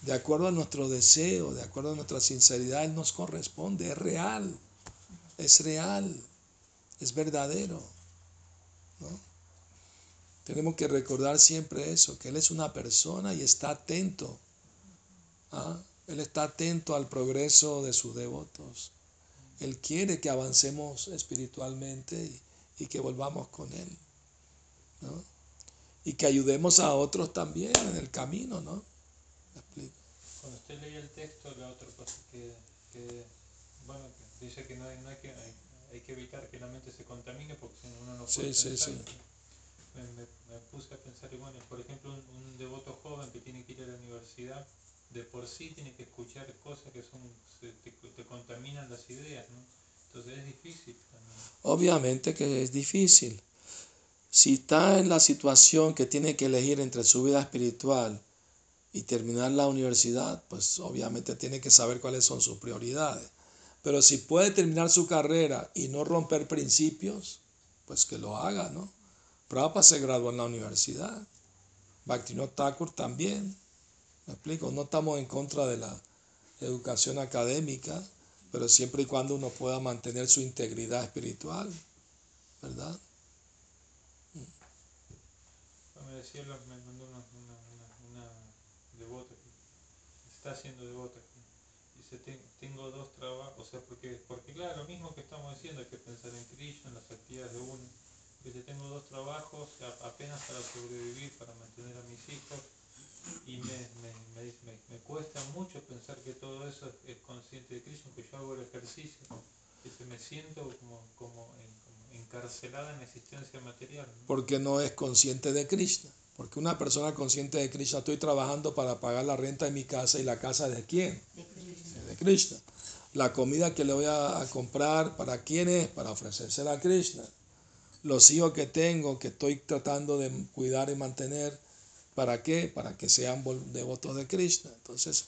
De acuerdo a nuestro deseo, de acuerdo a nuestra sinceridad, Él nos corresponde. Es real, es real, es verdadero. Tenemos que recordar siempre eso, que Él es una persona y está atento. ¿ah? Él está atento al progreso de sus devotos. Él quiere que avancemos espiritualmente y, que volvamos con Él. ¿no? Y que ayudemos a otros también en el camino, ¿no? Cuando usted leía el texto, la otra cosa que, que bueno, dice que no hay, no hay que que evitar que la mente se contamine porque si no uno no puede sí, sí, sí. Me, me, puse a pensar, y bueno, por ejemplo, un, devoto joven que tiene que ir a la universidad, de por sí tiene que escuchar cosas que son te, te contaminan las ideas, ¿no? Entonces es difícil Obviamente que es difícil. Si está en la situación que tiene que elegir entre su vida espiritual y terminar la universidad, pues obviamente tiene que saber cuáles son sus prioridades. Pero si puede terminar su carrera y no romper principios, pues que lo haga, ¿no? Prabhupada se graduó en la universidad. Bhaktivinoda Thakur también. ¿Me explico? No estamos en contra de la educación académica, pero siempre y cuando uno pueda mantener su integridad espiritual, ¿verdad? Me decía, me mandó una, una, una, está haciendo devota. Dice, tengo dos trabajos, o sea, porque, porque claro, lo mismo que estamos diciendo, hay que pensar en Cristo, en las actividades de uno. Dice, tengo dos trabajos apenas para sobrevivir, para mantener a mis hijos y me, me, me, cuesta mucho pensar que todo eso es, consciente de Cristo, que yo hago el ejercicio, que me siento como, como, encarcelada en la existencia material. Porque no es consciente de Krishna. Porque una persona consciente de Krishna, estoy trabajando para pagar la renta de mi casa y la casa de quién? De Krishna. La comida que le voy a, comprar, ¿para quién es? Para ofrecérsela a Krishna. Los hijos que tengo, que estoy tratando de cuidar y mantener, ¿para qué? Para que sean devotos de Krishna. Entonces,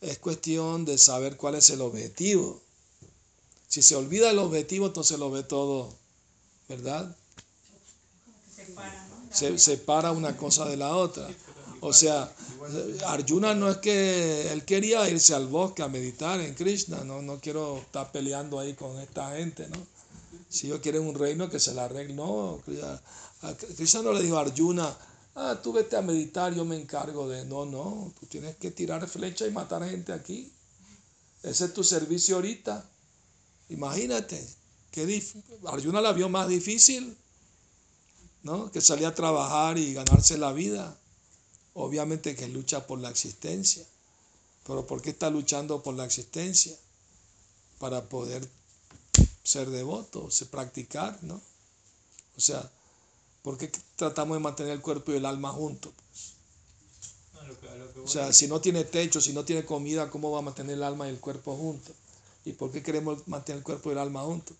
es cuestión de saber cuál es el objetivo. Si se olvida el objetivo, entonces lo ve todo, ¿verdad? Se separa una cosa de la otra. O sea, Arjuna no es que él quería irse al bosque a meditar en Krishna, no, no quiero estar peleando ahí con esta gente, ¿no? Si ellos quieren un reino que se la arregle, no. Krishna no le dijo a Arjuna, ah, tú vete a meditar, yo me encargo de. No, no, tú tienes que tirar flecha y matar gente aquí. Ese es tu servicio ahorita. Imagínate, que Arjuna la vio más difícil, ¿no? Que salía a trabajar y ganarse la vida. Obviamente que lucha por la existencia. Pero ¿por qué está luchando por la existencia? Para poder ser devoto, practicar, ¿no? O sea, ¿por qué tratamos de mantener el cuerpo y el alma juntos? O sea, si no tiene techo, si no tiene comida, ¿cómo va a mantener el alma y el cuerpo juntos? ¿Y por qué queremos mantener el cuerpo y el alma juntos?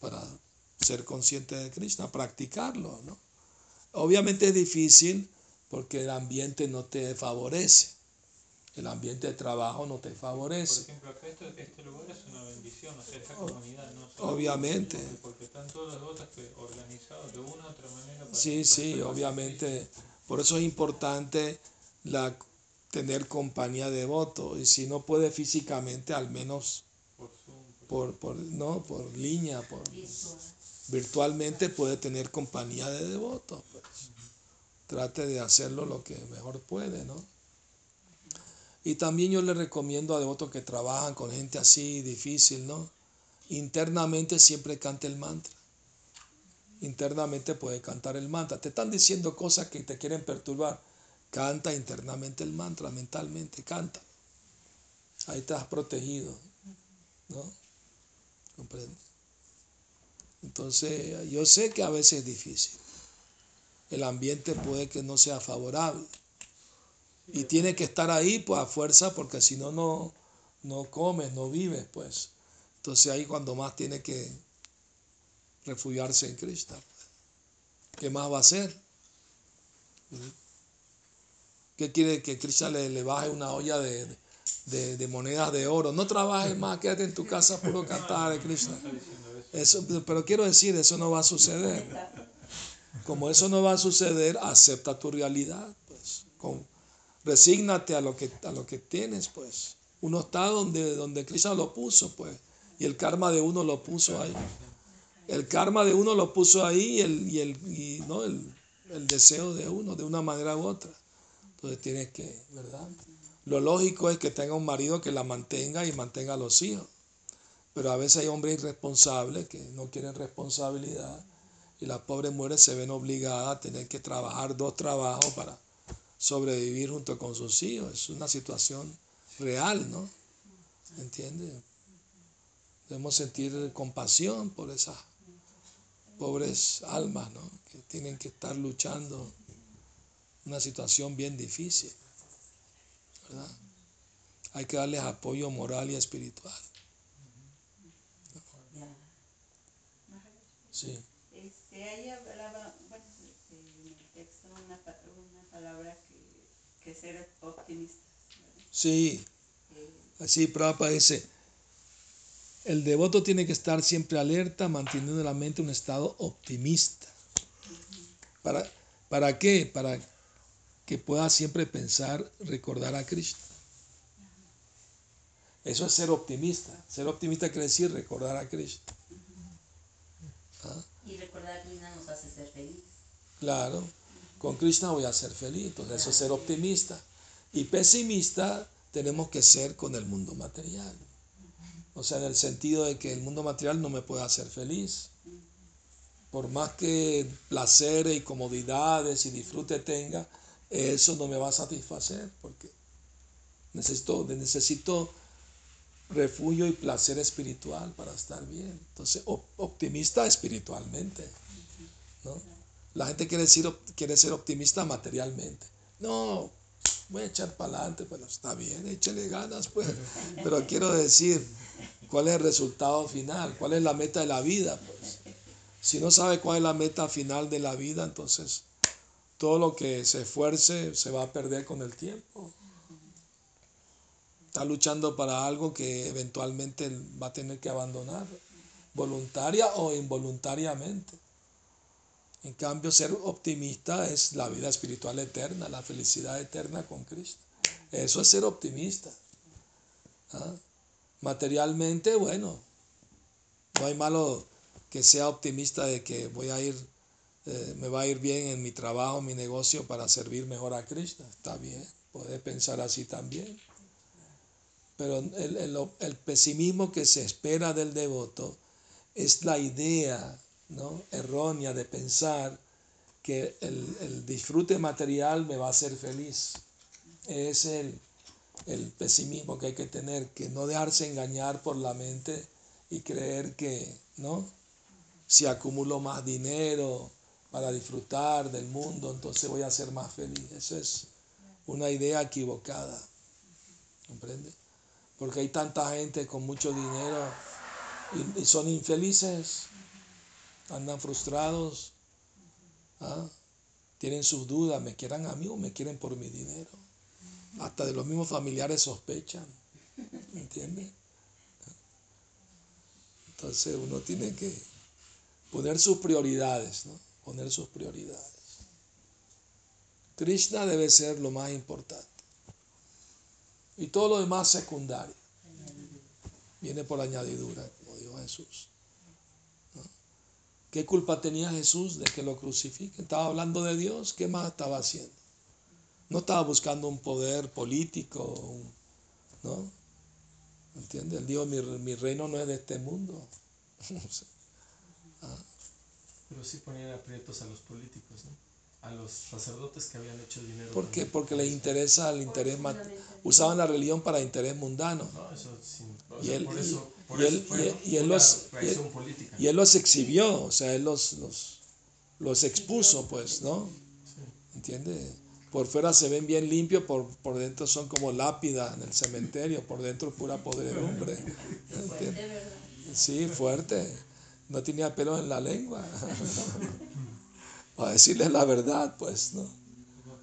Para ser consciente de Krishna, practicarlo, ¿no? Obviamente es difícil porque el ambiente no te favorece. El ambiente de trabajo no te favorece. Por ejemplo, acá este, este lugar es una bendición, o sea, esta comunidad no Obviamente. Porque están todos los votos organizados de una u otra manera. sí, sí, obviamente. Por eso es importante la, tener compañía de votos. Y si no puede físicamente, al menos por, por, no, por línea, por virtualmente puede tener compañía de devotos. Pues. Trate de hacerlo lo que mejor puede, ¿no? Y también yo le recomiendo a devotos que trabajan con gente así difícil, ¿no? Internamente siempre cante el mantra. Internamente puede cantar el mantra. Te están diciendo cosas que te quieren perturbar. Canta internamente el mantra, mentalmente, canta. Ahí estás protegido, ¿no? ¿Comprendes? Entonces, yo sé que a veces es difícil. El ambiente puede que no sea favorable. Y tiene que estar ahí pues a fuerza porque si no, no, no comes, no vives, pues. Entonces ahí cuando más tiene que refugiarse en Cristo. ¿Qué más va a hacer? ¿Qué quiere que Cristo le, le baje una olla de, de, monedas de oro. No trabajes más, quédate en tu casa puro cantar de Krishna. Eso, pero quiero decir, eso no va a suceder. Como eso no va a suceder, acepta tu realidad. Pues, con, resígnate a lo, que, a lo que tienes. pues. Uno está donde, donde Krishna lo puso, pues. Y el karma de uno lo puso ahí. El karma de uno lo puso ahí y el, y el, y, ¿no? el, el deseo de uno, de una manera u otra. Entonces tienes que, ¿verdad? Lo lógico es que tenga un marido que la mantenga y mantenga a los hijos. Pero a veces hay hombres irresponsables que no quieren responsabilidad y las pobres mujeres se ven obligadas a tener que trabajar dos trabajos para sobrevivir junto con sus hijos. Es una situación real, ¿no? ¿Entiendes? Debemos sentir compasión por esas pobres almas, ¿no? Que tienen que estar luchando una situación bien difícil. Hay que darles apoyo moral y espiritual. Sí. Este, ahí hablaba, bueno, en el texto una, una palabra que, que ser optimista. Sí, así Prabhupada dice, el devoto tiene que estar siempre alerta, manteniendo en la mente un estado optimista. ¿Para, ¿Para qué? Para que pueda siempre pensar, recordar a Cristo. Eso es ser optimista. Ser optimista quiere decir recordar a Cristo. ¿Ah? Y recordar a Krishna nos hace ser feliz. Claro, con Krishna voy a ser feliz, entonces eso es ser optimista. Y pesimista tenemos que ser con el mundo material. O sea, en el sentido de que el mundo material no me puede hacer feliz. Por más que placeres y comodidades y disfrute tenga, eso no me va a satisfacer porque necesito, necesito refugio y placer espiritual para estar bien. Entonces, optimista espiritualmente. ¿no? La gente quiere, decir, quiere ser optimista materialmente. No, voy a echar para adelante, pero está bien, échale ganas, pues. Pero quiero decir, ¿cuál es el resultado final? ¿Cuál es la meta de la vida? Pues? Si no sabe cuál es la meta final de la vida, entonces todo lo que se esfuerce se va a perder con el tiempo. Está luchando para algo que eventualmente va a tener que abandonar, voluntaria o involuntariamente. En cambio, ser optimista es la vida espiritual eterna, la felicidad eterna con Cristo. Eso es ser optimista. ¿Ah? Materialmente, bueno, no hay malo que sea optimista de que voy a ir, eh, me va a ir bien en mi trabajo, mi negocio para servir mejor a Cristo. Está bien, puede pensar así también. Pero el, pesimismo que se espera del devoto es la idea ¿no? errónea de pensar que el, disfrute material me va a hacer feliz. Es el, el pesimismo que hay que tener, que no dejarse engañar por la mente y creer que, ¿no? Si acumulo más dinero para disfrutar del mundo, entonces voy a ser más feliz. Eso es una idea equivocada. ¿Comprende? Porque hay tanta gente con mucho dinero y, son infelices, andan frustrados, ¿ah? tienen sus dudas, me quieran a mí o me quieren por mi dinero. Hasta de los mismos familiares sospechan, ¿me entiendes? Entonces uno tiene que poner sus prioridades, ¿no? Poner sus prioridades. Krishna debe ser lo más importante. Y todo lo demás secundario. Viene por añadidura, como dijo Jesús. ¿Qué culpa tenía Jesús de que lo crucifiquen? Estaba hablando de Dios, ¿qué más estaba haciendo? No estaba buscando un poder político, ¿no? ¿Entiendes? Él dijo, mi, mi, reino no es de este mundo. Ah. Pero sí ponían aprietos a los políticos, ¿no? A los sacerdotes que habían hecho el dinero. ¿Por qué? Porque les interesa el interés, usaban la religión para interés mundano. No, eso y él, y él los y él los exhibió, o sea, él los, los, los expuso, pues, ¿no? ¿Entiendes? por fuera se ven bien limpios, por, por dentro son como lápidas en el cementerio, por dentro pura podredumbre. Sí, fuerte. No tenía pelo en la lengua. a decirles la verdad, pues, ¿no?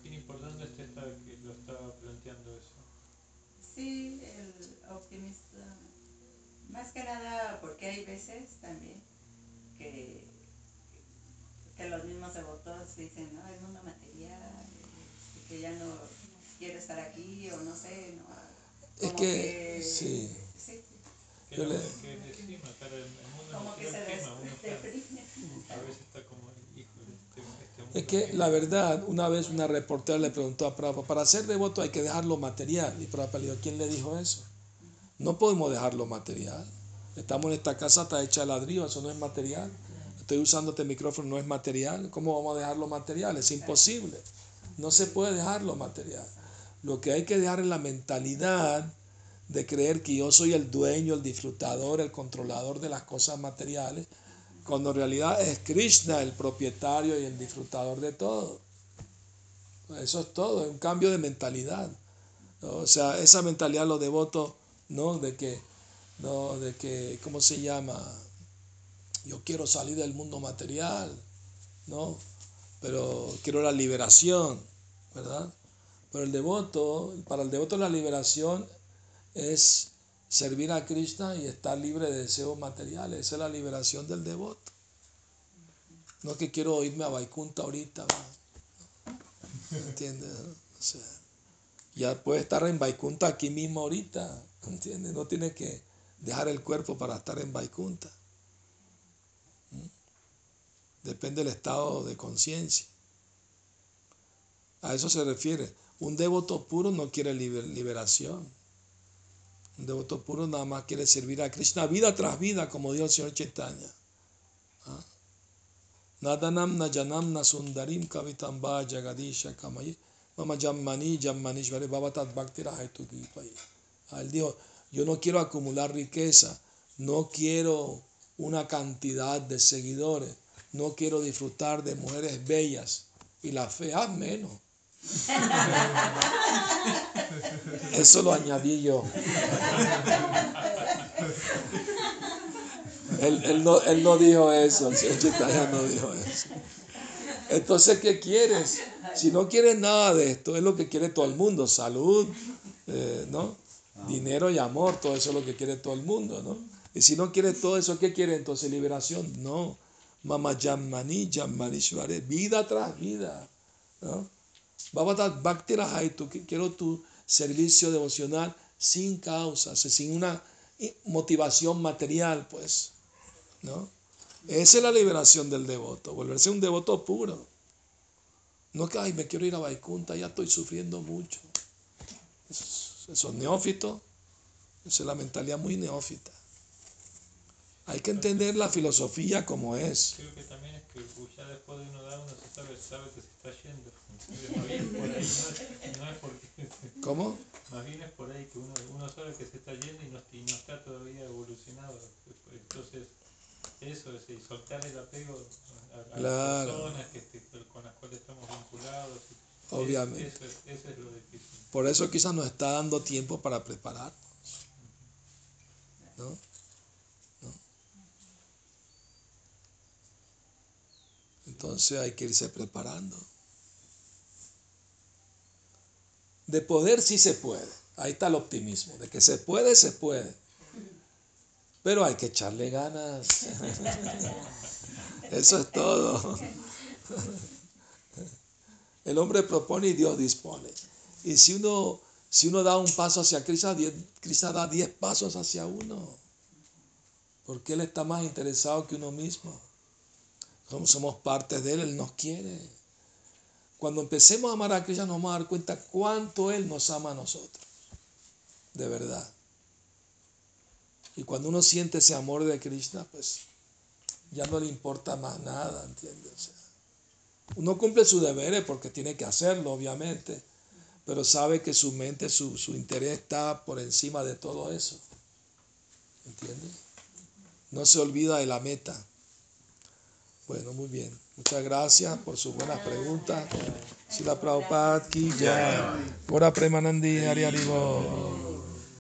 Qué importante es que lo estaba planteando eso. Sí, el optimista. Más que nada porque hay veces también que, que los mismos devotos dicen, no, el mundo material que ya no quiere estar aquí o no sé, ¿no? es que, sí. sí. Que, le, que encima, claro, el mundo como que se uno está, a veces está como hijo este, este es que la verdad, una vez una reportera le preguntó a Prabhupada, para ser devoto hay que dejar lo material. Y Prabhupada le dijo, ¿quién le dijo eso? No podemos dejar lo material. Estamos en esta casa, está hecha de ladrillo, eso no es material. Estoy usando este micrófono, no es material. ¿Cómo vamos a dejar lo material? Es imposible. No se puede dejar lo material. Lo que hay que dejar es la mentalidad de creer que yo soy el dueño, el disfrutador, el controlador de las cosas materiales, cuando en realidad es Krishna el propietario y el disfrutador de todo. Eso es todo, es un cambio de mentalidad. O sea, esa mentalidad los devotos, ¿no? De que, no, de que, ¿cómo se llama? Yo quiero salir del mundo material, ¿no? pero quiero la liberación, ¿verdad? Pero el devoto, para el devoto la liberación es servir a Krishna y estar libre de deseos materiales. Esa es la liberación del devoto. No que quiero irme a Vaikunta ahorita, ¿me entiendes? O sea, ya puede estar en Vaikunta aquí mismo ahorita, ¿entiendes? No tiene que dejar el cuerpo para estar en Vaikunta. Depende del estado de conciencia. A eso se refiere. Un devoto puro no quiere liberación. Un devoto puro nada más quiere servir a Krishna vida tras vida, como dijo el Señor Chaitanya. ¿Ah? Nadanam najanam sundarim kavitamba jagadisha kamayi mama jammani jammanishvari bhavatat bhakti Él dijo, yo no quiero acumular riqueza, no quiero una cantidad de seguidores, no quiero disfrutar de mujeres bellas y la feas menos. Eso lo añadí yo. Él, no, él no dijo eso, el señor Chitaya no dijo eso. Entonces, ¿qué quieres? Si no quieres nada de esto, es lo que quiere todo el mundo, salud, eh, ¿no? Dinero y amor, todo eso es lo que quiere todo el mundo, ¿no? Y si no quieres todo eso, ¿qué quiere entonces? Liberación. No. Mama Yammani, vida tras vida. ¿no? quiero tu servicio devocional sin causas, sin una motivación material, pues. ¿no? Esa es la liberación del devoto, volverse un devoto puro. No que, ay, me quiero ir a Vaikunta, ya estoy sufriendo mucho. Eso, es neófito, esa es la mentalidad muy neófita. Hay que entender la filosofía como es. Creo que también es que ya después de uno dar, uno se sabe, sabe que se está yendo. Más bien por ahí, no, es porque... ¿Cómo? Más bien es por ahí que uno, uno sabe que se está yendo y no, y no está todavía evolucionado. Entonces, eso es y soltar el apego a, las personas que, con las cuales estamos vinculados. Obviamente. Eso, eso es lo difícil. Por eso quizás nos está dando tiempo para prepararnos. ¿No? Entonces hay que irse preparando. De poder sí se puede. Ahí está el optimismo. De que se puede, se puede. Pero hay que echarle ganas. Eso es todo. El hombre propone y Dios dispone. Y si uno, si uno da un paso hacia Cristo, Cristo da diez pasos hacia uno. Porque Él está más interesado que uno mismo somos parte de Él, Él nos quiere. Cuando empecemos a amar a Cristo nos vamos a dar cuenta cuánto Él nos ama a nosotros. De verdad. Y cuando uno siente ese amor de Krishna, pues ya no le importa más nada, ¿entiendes? uno cumple sus deberes porque tiene que hacerlo, obviamente, pero sabe que su mente, su, su interés está por encima de todo eso. ¿Entiendes? No se olvida de la meta. Bueno, muy bien. Muchas gracias por sus buenas preguntas. Sila Prabhupada ki jai. Pura Premanandi Hari